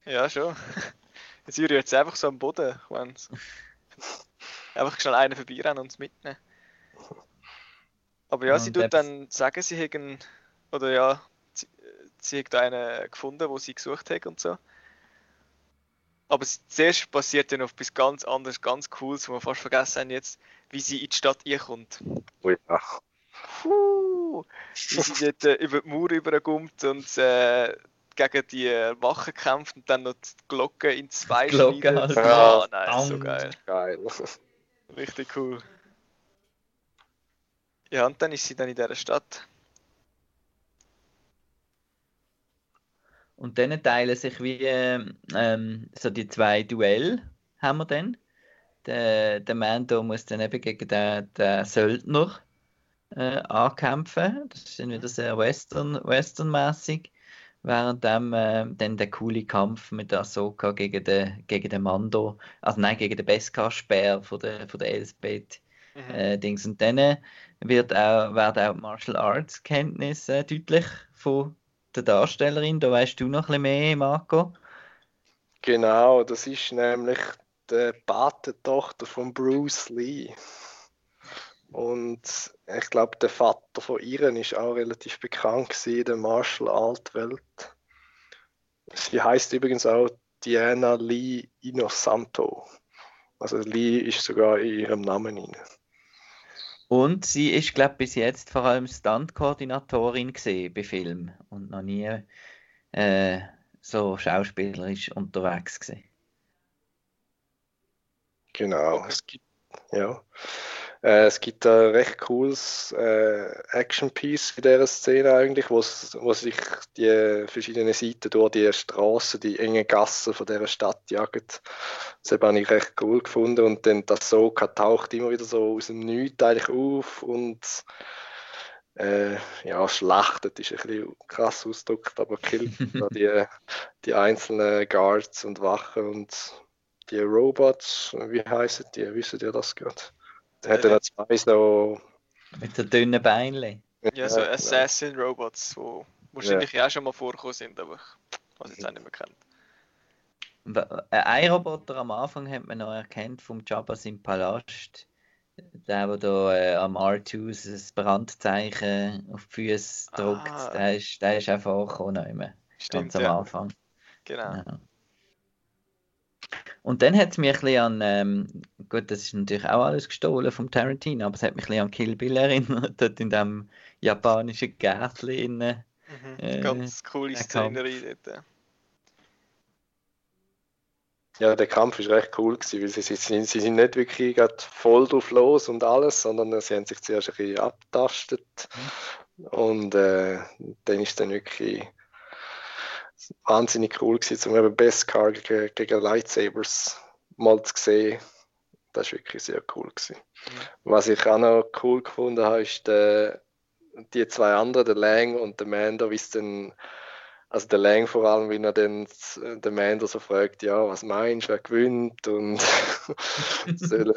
Ja, schon. Jetzt rührt jetzt einfach so am Boden. Wenn's. einfach schnell einen vorbeirennen und es mitnehmen. Aber ja, Ja, sie und tut dann sagen, sie hätten, oder ja, sie, sie hat einen gefunden, wo sie gesucht hat und so. Aber es- zuerst passiert dann noch etwas ganz anderes, ganz Cooles, wo wir fast vergessen haben jetzt, wie sie in die Stadt einkommt. Oh ja. Puh, wie sie dort äh, über die Mauer überkommt und äh, gegen die äh, Wachen kämpft und dann noch die Glocke in zwei Glocke schneidet. halt. Ja, Ja. nein, so Bam. geil. Geil. Richtig cool. Ja, und dann ist sie dann in dieser Stadt. Und dann teilen sich wie ähm, ähm, so die zwei Duell haben wir dann. Der, der Mando muss dann eben gegen den, den Söldner äh, ankämpfen. Das ist dann wieder sehr Western, Western-mäßig. Währenddem äh, dann der coole Kampf mit der Ahsoka gegen den, gegen den Mando, also nein, gegen den Beskar-Speer von der, von der Elsbeth Mhm. äh, Dings. Und dann wird auch, werden auch die Martial Arts Kenntnisse deutlich von der Darstellerin. Da weißt du noch ein bisschen mehr, Marco. Genau, das ist nämlich die Patentochter von Bruce Lee. Und ich glaube, der Vater von ihr ist auch relativ bekannt in der Martial Art Welt. Sie heißt übrigens auch Diana Lee Inosanto. Also Lee ist sogar in ihrem Namen drin. Und sie ist, glaube ich, bis jetzt vor allem Stunt-Koordinatorin gesehen bei Filmen und noch nie äh, so schauspielerisch unterwegs gewesen. Genau, es gibt, ja. Äh, es gibt ein recht cooles äh, Action-Piece in dieser Szene eigentlich, wo, sich die verschiedenen Seiten durch die Straßen, die engen Gassen von dieser Stadt jagen. Das habe ich recht cool gefunden und dann das Soka taucht immer wieder so aus dem Nichts eigentlich auf und äh, ja, schlachtet ist ein bisschen krass ausgedrückt, aber killt die, die einzelnen Guards und Wachen und die Robots, wie heißen die? Wisst ihr das gerade? Da hat er noch zwei so. Mit so dünnen Beinchen. Ja, so genau. Assassin-Robots, die wahrscheinlich ja auch schon mal vorgekommen sind, aber ich habe es jetzt auch nicht mehr kennt. Äh, Ein Roboter am Anfang hat man noch erkannt vom Jabba im Palast. Der, der da äh, am R2 das Brandzeichen auf die Füße drückt, Ah. der, ist, der ist auch vorgekommen, noch immer, Stimmt, ganz am ja. Anfang. Genau. Ja. Und dann hat es mich ein bisschen an, ähm, gut, das ist natürlich auch alles gestohlen vom Tarantino, aber es hat mich ein bisschen an Kill Bill erinnert, dort in dem japanischen Gärtchen. Mhm. Äh, Ganz coole Szenerie dort. Ja, der Kampf ist recht cool gewesen, weil sie, sie, sind- sie sind nicht wirklich grad voll drauf los und alles, sondern sie haben sich zuerst ein bisschen abtastet. Und äh, dann ist dann wirklich wahnsinnig cool gewesen, um eben Beskar gegen, gegen Lightsabers mal zu sehen. Das ist wirklich sehr cool gewesen. Was ich auch noch cool gefunden habe, ist der, die zwei anderen, der Lang und der Mando, wie es dann also der Lang vor allem, wenn er dann den Mando so fragt, ja, was meinst du, wer gewinnt und sollen,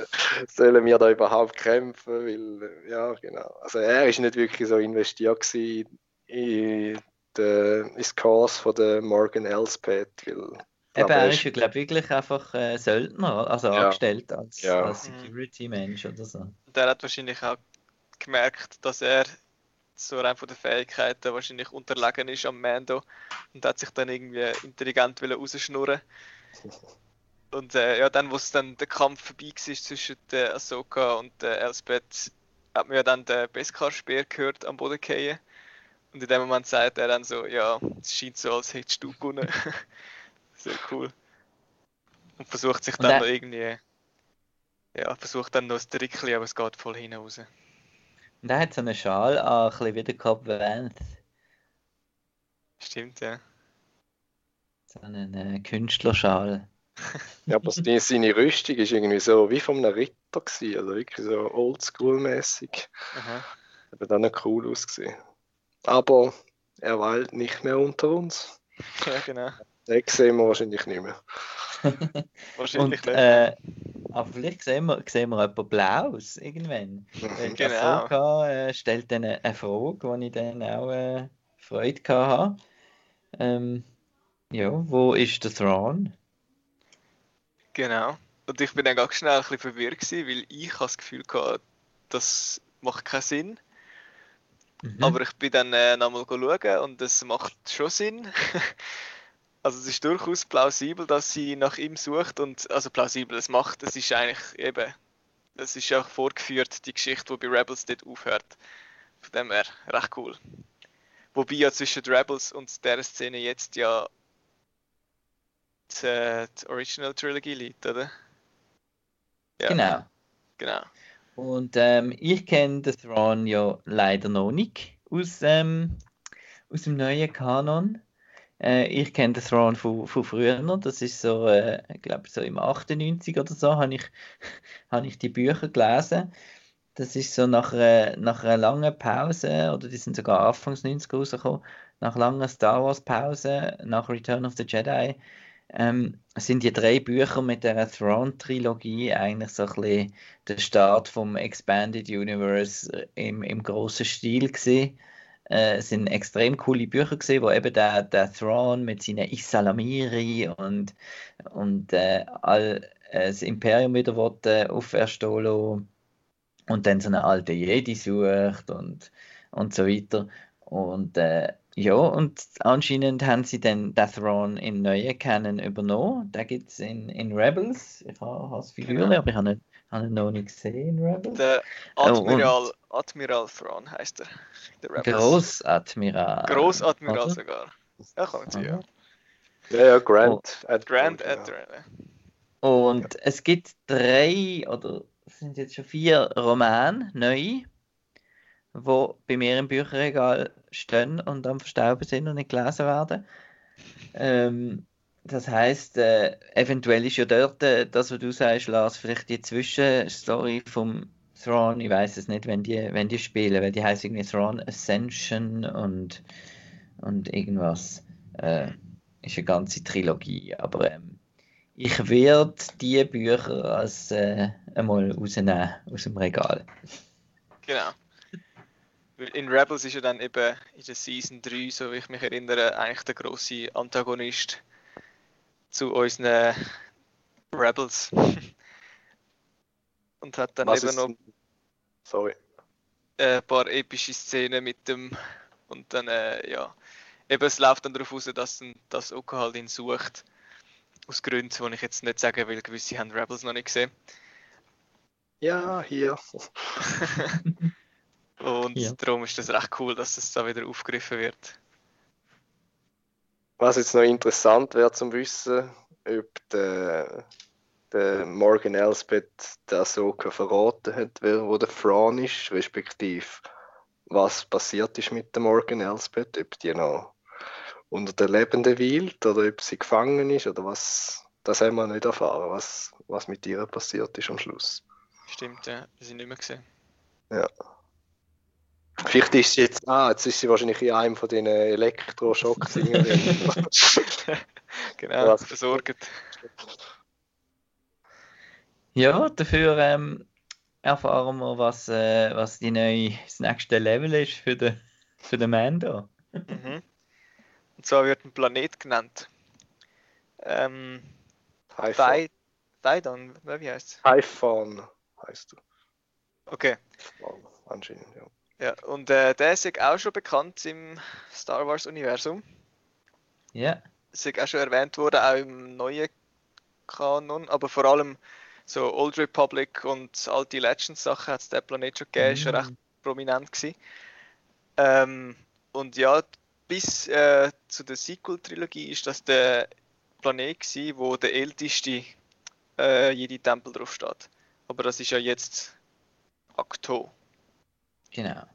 sollen wir da überhaupt kämpfen, weil, ja, genau. Also er ist nicht wirklich so investiert gewesen in den, ins Cause von der Morgan Elspeth, weil Eben, er ist ja, glaube ich, wirklich einfach äh, Söldner, also Ja. angestellt als, Ja. als Security-Mensch oder so. Und er hat wahrscheinlich auch gemerkt, dass er so rein von den Fähigkeiten wahrscheinlich unterlegen ist am Mando und hat sich dann irgendwie intelligent wollen rausschnurren. Und äh, ja, dann, wo es dann der Kampf vorbei war zwischen der Ahsoka und der Elspeth, hat man ja dann den Beskar-Speer gehört am Boden fallen. Und in dem Moment sagt er dann so, ja, es scheint so, als hättest du gewonnen. Sehr cool. Und versucht sich Und dann noch irgendwie, ja, versucht dann noch ein Trickchen, aber es geht voll hinaus. Und er hat so einen Schal an, ein bisschen wie der Cobb Vanth. Stimmt, ja. So einen äh, Künstlerschal. ja, aber die- seine Rüstung ist irgendwie so wie von einem Ritter gewesen, also wirklich so oldschool-mäßig. Hat dann cool ausgesehen. Aber er weilt nicht mehr unter uns. Ja, genau. Den sehen wir wahrscheinlich nicht mehr. Wahrscheinlich Und nicht. äh, aber vielleicht sehen wir, sehen wir etwas Blaues irgendwann. Weil Genau. Ahsoka äh, stellt dann eine, eine Frage, wo ich dann auch äh, Freude hatte. Ähm, ja, wo ist der Thrawn? Genau. Und ich bin dann ganz schnell ein bisschen verwirrt gewesen, weil ich das Gefühl hatte, das macht keinen Sinn. Mhm. Aber ich bin dann äh, nochmal schauen und es macht schon Sinn. also es ist durchaus plausibel, dass sie nach ihm sucht und also plausibel, es macht, es ist eigentlich eben, es ist auch vorgeführt, die Geschichte, die bei Rebels dort aufhört. Von dem her recht cool. Wobei ja zwischen Rebels und der Szene jetzt ja die, äh, die Original Trilogy liegt, oder? Ja, Genau. genau. Und ähm, ich kenne den Thrawn ja leider noch nicht aus, ähm, aus dem neuen Kanon. Äh, ich kenne den Thrawn von, von früher. Das ist so, äh, glaube, so im 98 oder so habe ich, habe ich die Bücher gelesen. Das ist so nach einer, nach einer langen Pause, oder die sind sogar Anfangs 90 rausgekommen, nach langer Star Wars Pause, nach Return of the Jedi, ähm, sind die drei Bücher mit der Thrawn-Trilogie eigentlich so ein bisschen der Start vom Expanded Universe im, im grossen Stil gesehen. Äh, es sind extrem coole Bücher gesehen, wo eben der, der Thrawn mit seinen Isalamiri und, und äh, all, äh, das Imperium wieder will, äh, auferstehen lassen und dann so eine alte Jedi sucht und, und so weiter. Und äh, ja, und anscheinend haben sie dann den Thrawn in neuen Canon übernommen. Da gibt es in, in Rebels. Ich habe das Figur, Genau. aber ich habe ihn, noch nicht gesehen in Rebels. Der Oh, Admiral, Admiral Thrawn heißt er. Der Rebels. Großadmiral. Großadmiral oder? sogar. Ja, man sagen, ja. Ja, ja, Grand. Admiral, Grand genau. Admiral. Und es gibt drei oder es sind jetzt schon vier Romane, neu, die bei mir im Bücherregal stehen und am Verstauben sind und nicht gelesen werden. Ähm, das heißt, äh, eventuell ist ja dort äh, das, was du sagst, Lars, vielleicht die Zwischenstory vom Thrawn, ich weiß es nicht, wenn die, wenn die spielen, weil die heißt irgendwie Thrawn Ascension und, und irgendwas. Äh, ist eine ganze Trilogie, aber ähm, ich werde die Bücher als äh, einmal rausnehmen aus dem Regal. Genau. Weil in Rebels ist ja dann eben in der Season 3, so wie ich mich erinnere, eigentlich der grosse Antagonist zu unseren Rebels. Und hat dann Was eben noch sorry. äh, ein paar epische Szenen mit dem und dann äh, ja eben es läuft dann darauf aus, dass dass Oka halt ihn sucht aus Gründen, die ich jetzt nicht sagen will, gewisse haben Rebels noch nicht gesehen Ja, hier. und Ja. darum ist das recht cool, dass es da wieder aufgegriffen wird. Was jetzt noch interessant wäre zum Wissen, ob der, der Morgan Elsbeth der Ahsoka verraten hat, wer wo der Thrawn ist, respektive was passiert ist mit der Morgan Elsbeth, ob die noch unter der Lebenden weilt oder ob sie gefangen ist oder was, das haben wir nicht erfahren, was, was mit ihr passiert ist am Schluss. Stimmt, ja, wir sind nicht mehr gesehen. Vielleicht ist sie jetzt, ah, jetzt ist sie wahrscheinlich in einem von diesen Elektroschock-Dingen. genau, Was? versorgt. Ja, dafür ähm, erfahren wir, was, äh, was die neue, das nächste Level ist für den, für den Mando. Mhm. Und zwar wird ein Planet genannt. Ähm, Daidon, oder wie heißt Haifon heißt du. Okay. Anscheinend, ja. Ja, und äh, der ist auch schon bekannt im Star Wars Universum. Ja, Ist auch schon erwähnt worden, auch im neuen Kanon, aber vor allem so Old Republic und alte Legends Sachen hat es der Planet schon gegeben, ist schon Mm. recht prominent gewesen. Ähm, und ja, bis äh, zu der Sequel-Trilogie ist das der Planet gewesen, wo der älteste äh, Jedi-Tempel drauf steht. Aber das ist ja jetzt Akto. Genau.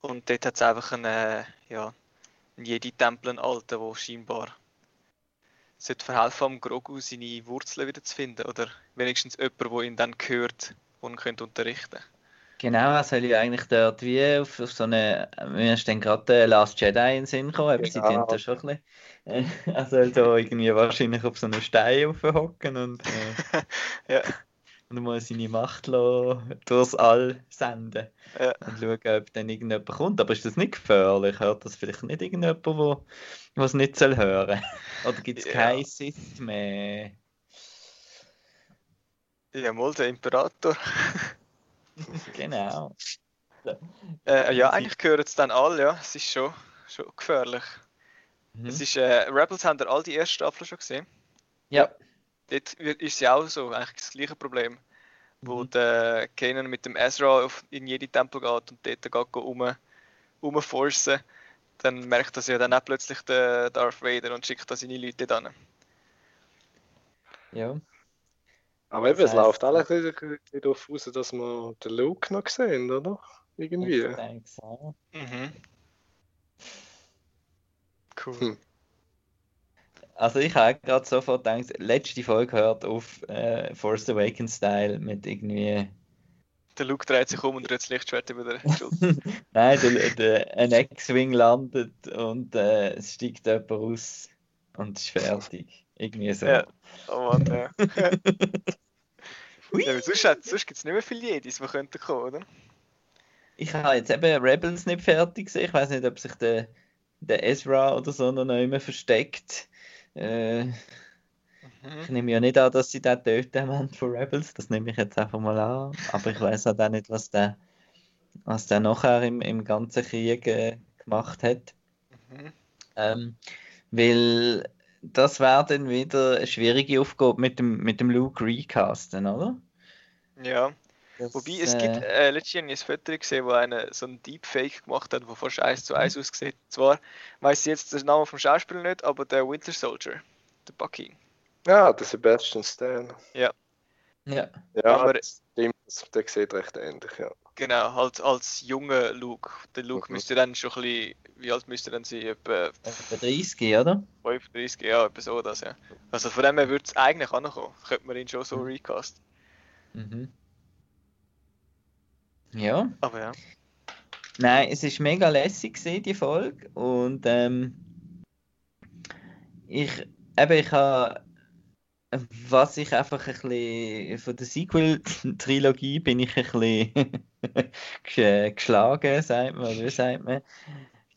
Und dort hat es einfach einen, äh, ja, einen Jedi-Tempel, einen alten, der scheinbar sollte verhelfen, am Grogu seine Wurzeln wieder zu finden. Oder wenigstens jemand, der ihn dann gehört und ihn könnte unterrichten Genau, er soll ja eigentlich dort wie auf, auf so eine, mir ist dann gerade der Last Jedi in den Sinn gekommen, aber sie tun da schon ein bisschen, äh, er soll da irgendwie wahrscheinlich auf so einen Stein hocken und, äh, Ja. Und mal seine Macht lassen, durchs All senden Ja. und schauen, ob dann irgendjemand kommt. Aber ist das nicht gefährlich? Hört das vielleicht nicht irgendjemand, wo was nicht soll hören? Oder gibt es Ja. kein Sith mehr? Ja, mal der Imperator. Genau. Äh, ja, eigentlich gehören es dann alle, ja. Es ist schon, schon gefährlich. Mhm. Es ist, äh, Rebels haben ihr all die erste Staffel schon gesehen. Ja. Dort ist ja auch so, eigentlich das gleiche Problem. Wo Mhm. der Kanan mit dem Ezra auf, in jede Tempel geht und dort geht um, umforcen, dann merkt das ja dann auch plötzlich der Darth Vader und schickt da seine Leute dann. Ja. Aber eben, Das es heisst- läuft alles ein bisschen darauf raus, dass wir den Luke noch sehen, oder? Irgendwie. Ich denke so. Mhm. Cool. Hm. Also ich habe gerade sofort gedacht, letzte Folge hört auf äh, Force Awakens Style mit irgendwie. Der Luke dreht sich um und dreht das Lichtschwert über der Schulter. Nein, der, der, ein X-Wing landet und äh, es steigt jemand raus und ist fertig. Irgendwie so. Ja. Oh Mann, ja. Ja sonst sonst gibt es nicht mehr viele Jedis, die könnten kommen, oder? Ich habe jetzt eben Rebels nicht fertig gesehen. Ich weiß nicht, ob sich der, der Ezra oder so noch immer versteckt. Äh, ich Mhm. nehme ja nicht an, dass sie den töten wollen von Rebels. Das nehme ich jetzt einfach mal an. Aber ich weiß halt auch nicht, was der, was der nachher im, im ganzen Krieg äh, gemacht hat. Mhm. Ähm, weil das wäre dann wieder eine schwierige Aufgabe mit dem, mit dem Luke Recasten, oder? Ja, Das, wobei es äh, gibt äh, letztens ein Foto gesehen, wo einer so einen Deepfake gemacht hat, der fast eins zu eins aussieht. Zwar weiß ich jetzt den Namen vom Schauspieler nicht, aber der Winter Soldier, der Bucky. Ja, der Sebastian Stan. Ja, Ja, Aber- das stimmt, der sieht recht ähnlich, ja. Genau, halt als junger Luke. Der Luke Mhm. müsste dann schon ein bisschen, wie alt müsste er dann sein? Etwa etwa 30, oder? 35, ja, etwa so das, ja. Also von dem her würde es eigentlich ankommen. Könnte man ihn schon so Mhm. recast. Mhm. Ja. Aber ja. Nein, es ist mega lässig gewesen, die Folge und ähm, ich eben ich habe was ich einfach ein bisschen von der Sequel-Trilogie bin ich ein bisschen gesch- geschlagen, sagt man, wie sagt man,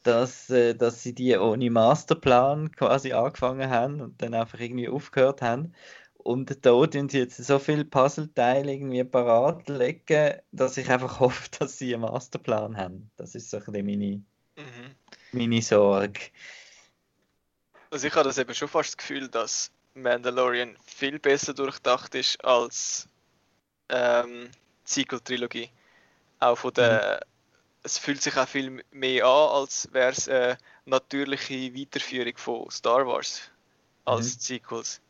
dass, äh, dass sie die ohne Masterplan quasi angefangen haben und dann einfach irgendwie aufgehört haben. Und da tun sie jetzt so viele Puzzleteile irgendwie parat legen, dass ich einfach hoffe, dass sie einen Masterplan haben. Das ist so ein bisschen meine, Mhm. meine Sorge. Also ich habe das eben schon fast das Gefühl, dass Mandalorian viel besser durchdacht ist als ähm, Sequel-Trilogie. Auch von der, es fühlt sich auch viel mehr an, als wäre es eine natürliche Weiterführung von Star Wars als Mhm. Sequels.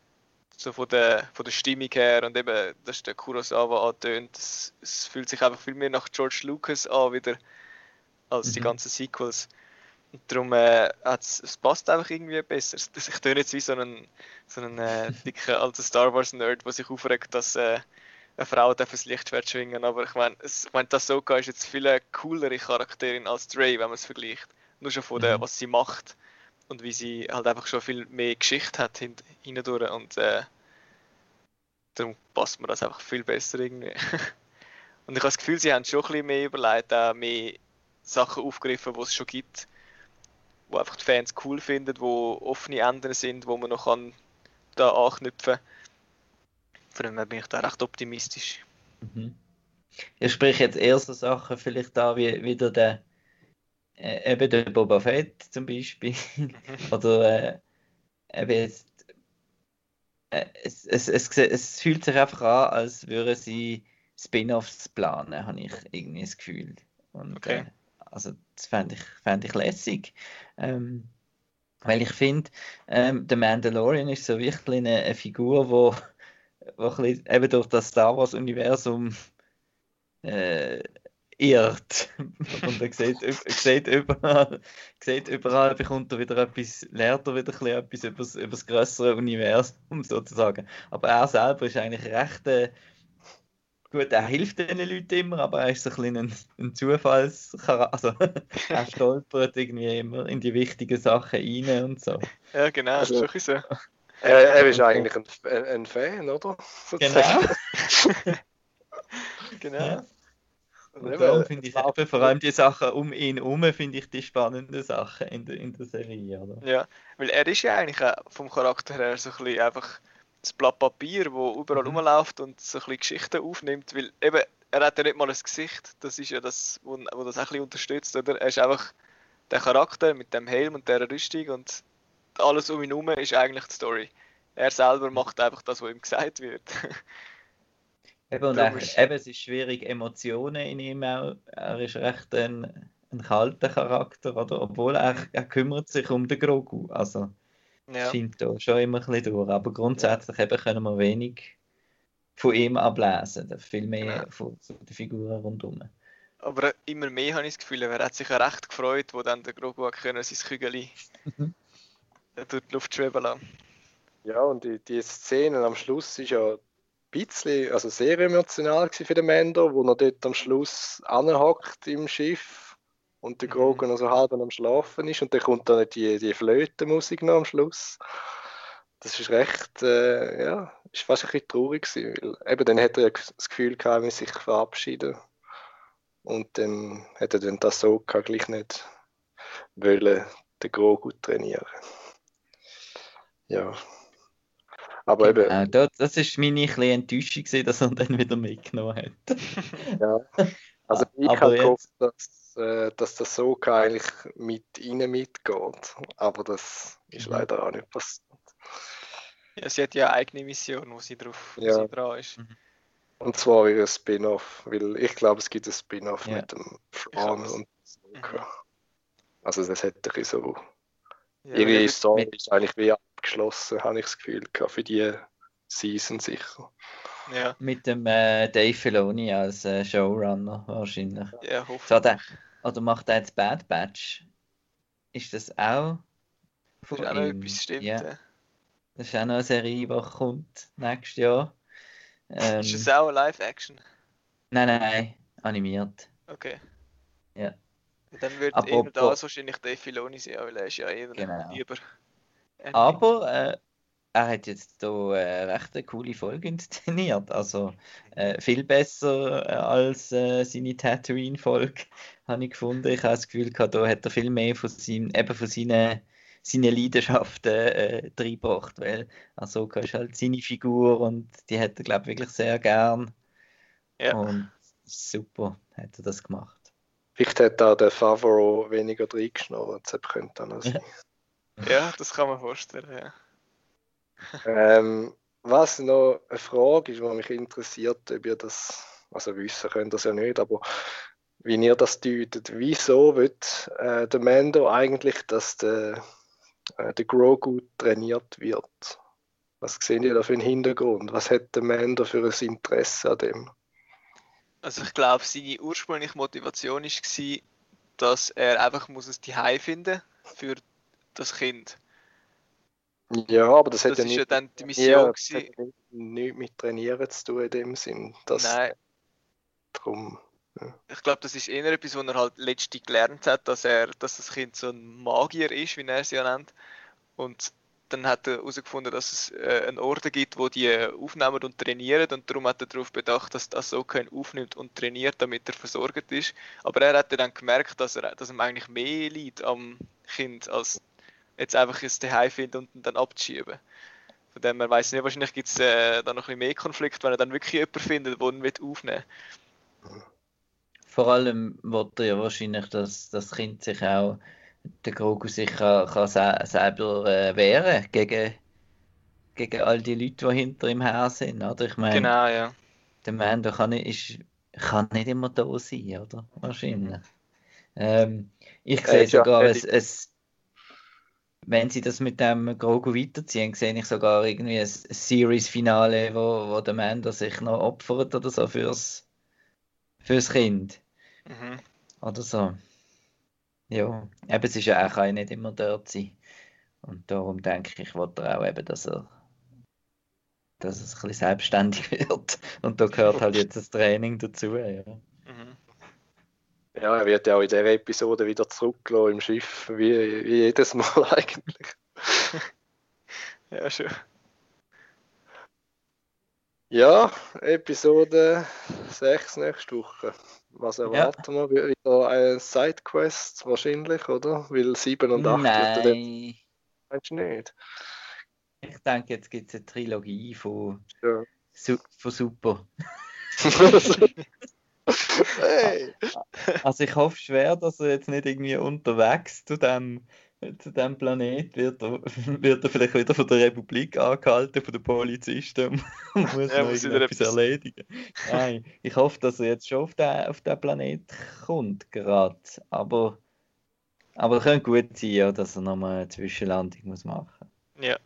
So von der, von der Stimmung her und eben, dass der Kurosawa antönt, es, es fühlt sich einfach viel mehr nach George Lucas an wieder als die Mhm. ganzen Sequels. Und darum äh, es passt einfach irgendwie besser. Es- Ich töne jetzt wie so ein, so äh, dicker alter Star Wars Nerd, der sich aufregt, dass äh, eine Frau darf das Lichtschwert schwingen. Aber ich meine, ich mein, Ahsoka ist jetzt viel coolere Charakterin als Dre, wenn man es vergleicht. Nur schon von der, Mhm. was sie macht und wie sie halt einfach schon viel mehr Geschichte hat hin, hindurch. Und äh, darum passt mir das einfach viel besser irgendwie. und ich habe das Gefühl, sie haben schon ein bisschen mehr überlegt, auch mehr Sachen aufgegriffen, die es schon gibt wo einfach die Fans cool finden, wo offene Enden sind, wo man noch kann da anknüpfen. Von dem her bin ich da recht optimistisch. Mhm. Ich spreche jetzt eher so Sachen vielleicht da wie wieder der äh, eben der Boba Fett zum Beispiel oder äh, eben jetzt äh, es, es, es, es fühlt sich einfach an, als würden sie Spin-offs planen, habe ich irgendwie das Gefühl. Und Okay. äh, also das fände ich, fänd ich lässig. Ähm, weil ich finde, ähm, der Mandalorian ist so wirklich eine, eine Figur, wo, wo bisschen, eben durch das Star Wars-Universum äh, irrt. Und er sieht, er sieht überall, sieht überall, bekommt er wieder etwas, lernt er wieder ein etwas über das, über das größere Universum sozusagen. Aber er selber ist eigentlich recht, äh, gut, er hilft den Leuten immer, aber er ist so ein bisschen ein, ein Zufallscharakter. Also, er stolpert irgendwie immer in die wichtigen Sachen rein und so. Ja, genau, das ist Also- wirklich so. Er, er ist eigentlich ein, ein Fan, oder? Genau. Genau. Ja. Und eben, darum finde ich eben vor allem die Sachen um ihn herum, finde ich die spannenden Sachen in der, in der Serie, oder? Ja, weil er ist ja eigentlich auch vom Charakter her so ein bisschen einfach das Blatt Papier, wo überall Mhm. rumläuft und so ein bisschen Geschichten aufnimmt, weil eben, er hat ja nicht mal ein Gesicht, das ist ja das, wo, wo das auch ein bisschen unterstützt, oder? Er ist einfach der Charakter mit dem Helm und der Rüstung und alles um ihn herum ist eigentlich die Story. Er selber macht einfach das, was ihm gesagt wird. Eben, und ist- eben, es ist schwierig, Emotionen in ihm auch. Er ist recht ein, ein kalter Charakter, oder? Obwohl er, er kümmert sich um den Grogu. Also, ja. scheint da schon immer ein bisschen durch. Aber grundsätzlich eben können wir wenig von ihm ablesen. Viel mehr Genau. von, von den Figuren rundherum. Aber immer mehr habe ich das Gefühl, er hat sich ja recht gefreut, wo dann der Grogu können sein Kügeli Mhm. durch die Luft schweben lassen. Ja, und die, die Szene am Schluss ist ja bisschen, also sehr emotional für den Mando, wo er dort am Schluss anhockt im Schiff und der Mhm. Grogu noch so halb am Schlafen ist und dann kommt dann die, die Flötenmusik noch am Schluss. Das ist recht, äh, ja, ist fast ein bisschen traurig gewesen, weil eben dann hat er ja das Gefühl gehabt, er muss sich verabschieden und dann hat er dann das so gleich nicht wollen, den Grogu trainieren. Ja. Aber eben, Genau, da, das ist meine kleine Enttäuschung, gewesen, dass er ihn dann wieder mitgenommen hat. Ja, also ich Aber habe jetzt- gehofft, dass, äh, dass das so eigentlich mit ihnen mitgeht. Aber das ist Mhm. leider auch nicht passiert. Ja, sie hat ja eine eigene Mission, wo sie drauf wo Ja. sie dran ist. Und zwar wie ein Spin-off, weil ich glaube, es gibt ein Spin-off Ja. mit dem Ich hab's. und Ahsoka. Also das hätte ich so. Ja, Ihre Story ist eigentlich wie abgeschlossen, habe ich das Gefühl gehabt, für die Season sicher. ja, Mit dem äh, Dave Filoni als äh, Showrunner wahrscheinlich. ja, So, hoffentlich. der, oder macht er jetzt Bad Batch? Ist das auch Das von ist auch noch etwas, stimmt. Ja, Ja. das ist auch noch eine Serie, die kommt nächstes Jahr. Ähm, Ist es auch Live-Action? nein, nein, animiert. Okay. Ja. Dann wird Apropos- eher das wahrscheinlich Dave Filoni sein, weil er ist ja eher Genau. lieber. Anime. Aber äh, er hat jetzt hier äh, recht eine coole Folge inszeniert. Also äh, viel besser äh, als äh, seine Tatooine-Folge, habe ich gefunden. Ich habe das Gefühl, gehabt, da hat er viel mehr von, seinem, eben von seinen, seinen Leidenschaften äh, reingebracht. Weil Ahsoka ist halt seine Figur und die hat er, glaube ich, wirklich sehr gern. Ja. Und super hat er das gemacht. Vielleicht hat da der Favreau weniger reingeschnurrt, das könnte dann auch sein. ja, das kann man vorstellen. Ja. Ähm, was noch eine Frage ist, die mich interessiert, ob ihr das, also wissen könnt ihr das ja nicht, aber wie ihr das deutet, wieso wird äh, der Mando eigentlich, dass der, äh, der Grogu trainiert wird? Was sehen ihr da für einen Hintergrund? Was hat der Mando für ein Interesse an dem? Also ich glaube, seine ursprüngliche Motivation war, dass er einfach muss es Zuhause finden für das Kind. Ja, aber das hat Das ja ist ja nicht, dann die ja, Mission hat ja nicht, nicht mit Trainieren zu tun in dem Sinn. Das Nein, drum. ich glaube, das ist eher etwas, was er halt letztlich gelernt hat, dass er, dass das Kind so ein Magier ist, wie er es ja nennt. Und dann hat er herausgefunden, dass es äh, einen Orden gibt, wo die aufnehmen und trainieren und darum hat er darauf bedacht, dass das so ihn aufnimmt und trainiert, damit er versorgt ist. Aber er hat dann gemerkt, dass er dass ihm eigentlich mehr liegt am Kind, als jetzt einfach es daheim finden und dann abzuschieben. Von dem weiss ich nicht, wahrscheinlich gibt es äh, dann noch ein bisschen mehr Konflikt, wenn er dann wirklich jemanden findet, der ihn will aufnehmen Vor allem wollte ja wahrscheinlich, dass das Kind sich auch, der Grogu sich kann, kann se selber äh, wehren gegen, gegen all die Leute, die hinter ihm her sind. Oder? Ich meine, Genau, ja. der Mando kann nicht, ist, kann nicht immer da sein, oder? Wahrscheinlich. Ähm, ich sehe ist ja sogar, ready. es, es, wenn sie das mit dem Grogu weiterziehen, sehe ich sogar irgendwie ein, Series-Finale, wo, wo der Mando sich noch opfert oder so fürs, fürs Kind. Mhm. Oder so. Ja, eben, es ist ja auch, kann ja nicht immer dort sein. Und darum denke ich, wollte er auch eben, dass er dass es ein bisschen selbstständig wird. Und da gehört halt jetzt das Training dazu. Ja. Ja, er wird ja auch in dieser Episode wieder zurückgelassen im Schiff, wie, wie jedes Mal eigentlich. ja, schon. Ja, Episode 6 nächste Woche. Was erwarten ja. wir? Wieder eine Sidequest wahrscheinlich, oder? Weil 7 und 8 Nein. Dann... Meinst du nicht? Ich denke, jetzt gibt es eine Trilogie von, ja. Su von Super. hey. Also ich hoffe schwer, dass er jetzt nicht irgendwie unterwegs zu dem zu diesem Planet wird er, wird er vielleicht wieder von der Republik angehalten, von den Polizisten und muss ja, noch muss irgendetwas erledigen. Nein, ich hoffe, dass er jetzt schon auf den, auf den Planet kommt, gerade. Aber, aber es könnte gut sein, ja, dass er nochmal eine Zwischenlandung muss machen muss. Ja,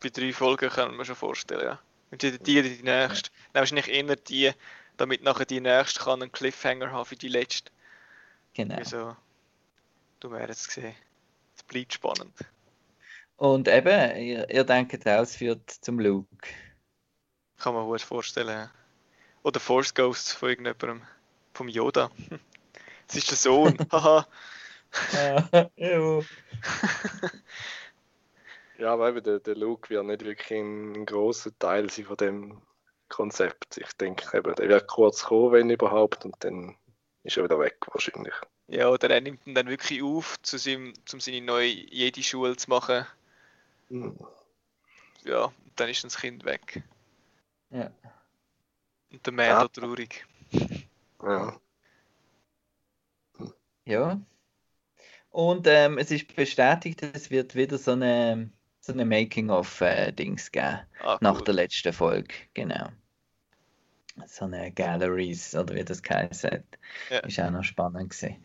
bei drei Folgen kann man schon vorstellen, ja. Und die, die, die nächste. Ja. Wahrscheinlich eher die, damit nachher die nächste kann einen Cliffhanger haben für die letzte. Genau. Also, du wärst es gesehen bleibt spannend. Und eben, ihr, ihr denkt auch, es führt zum Luke. Kann man gut vorstellen. Oder Force Ghosts von irgendjemandem. Vom Yoda. Es ist der Sohn. Haha. ja, ja, aber eben der, der Luke wird nicht wirklich ein, ein großer Teil sein von dem Konzept. Ich denke eben, der wird kurz kommen, wenn überhaupt, und dann ist er wieder weg wahrscheinlich. Ja, oder er nimmt ihn dann wirklich auf, zu seinem, um seine neue Jedi-Schule zu machen. Mhm. Ja, und dann ist das Kind weg. Ja. Und der Mando ja. traurig. Ja. Ja. Und ähm, es ist bestätigt, es wird wieder so eine, so eine Making-of-Dings äh, geben. Ah, nach der letzten Folge, genau so eine Galleries oder wie das geheißen hat. Ja. Ist auch noch spannend gewesen.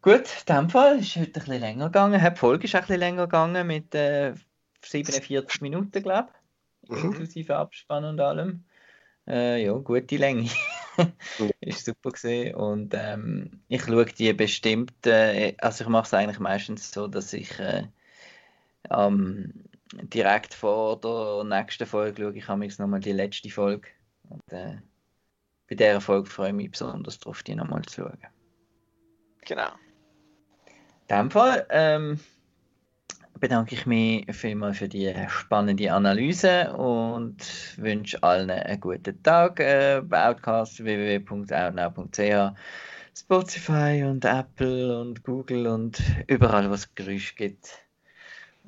Gut, in dem Fall ist heute ein bisschen länger gegangen. Die Folge ist auch ein bisschen länger gegangen mit äh, 47 Minuten, glaube ich. Mhm. Inklusive Abspann und allem. Äh, ja, gute Länge. ist super gesehen und ähm, ich schaue die bestimmt, äh, also ich mache es eigentlich meistens so, dass ich äh, ähm, direkt vor der nächsten Folge schaue ich habe nochmal die letzte Folge und äh, bei dieser Folge freue ich mich besonders darauf, die nochmal zu schauen. Genau. In dem Fall ähm, bedanke ich mich vielmals für die spannende Analyse und wünsche allen einen guten Tag. Äh, Outcast www.outnow.ch Spotify und Apple und Google und überall, was Geräusch gibt.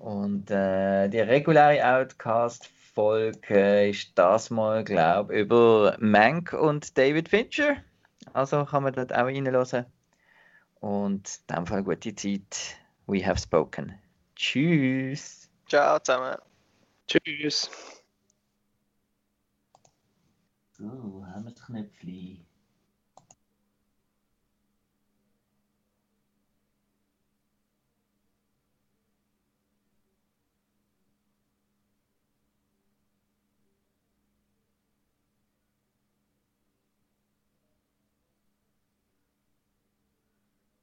Und äh, die reguläre Outcast Folge ist das mal, glaube ich, über Mank und David Fincher. Also kann man dort auch reinhören. Und in dem Fall gute Zeit. We have spoken. Tschüss. Ciao zusammen. Tschüss. So, haben wir das Knöpfchen.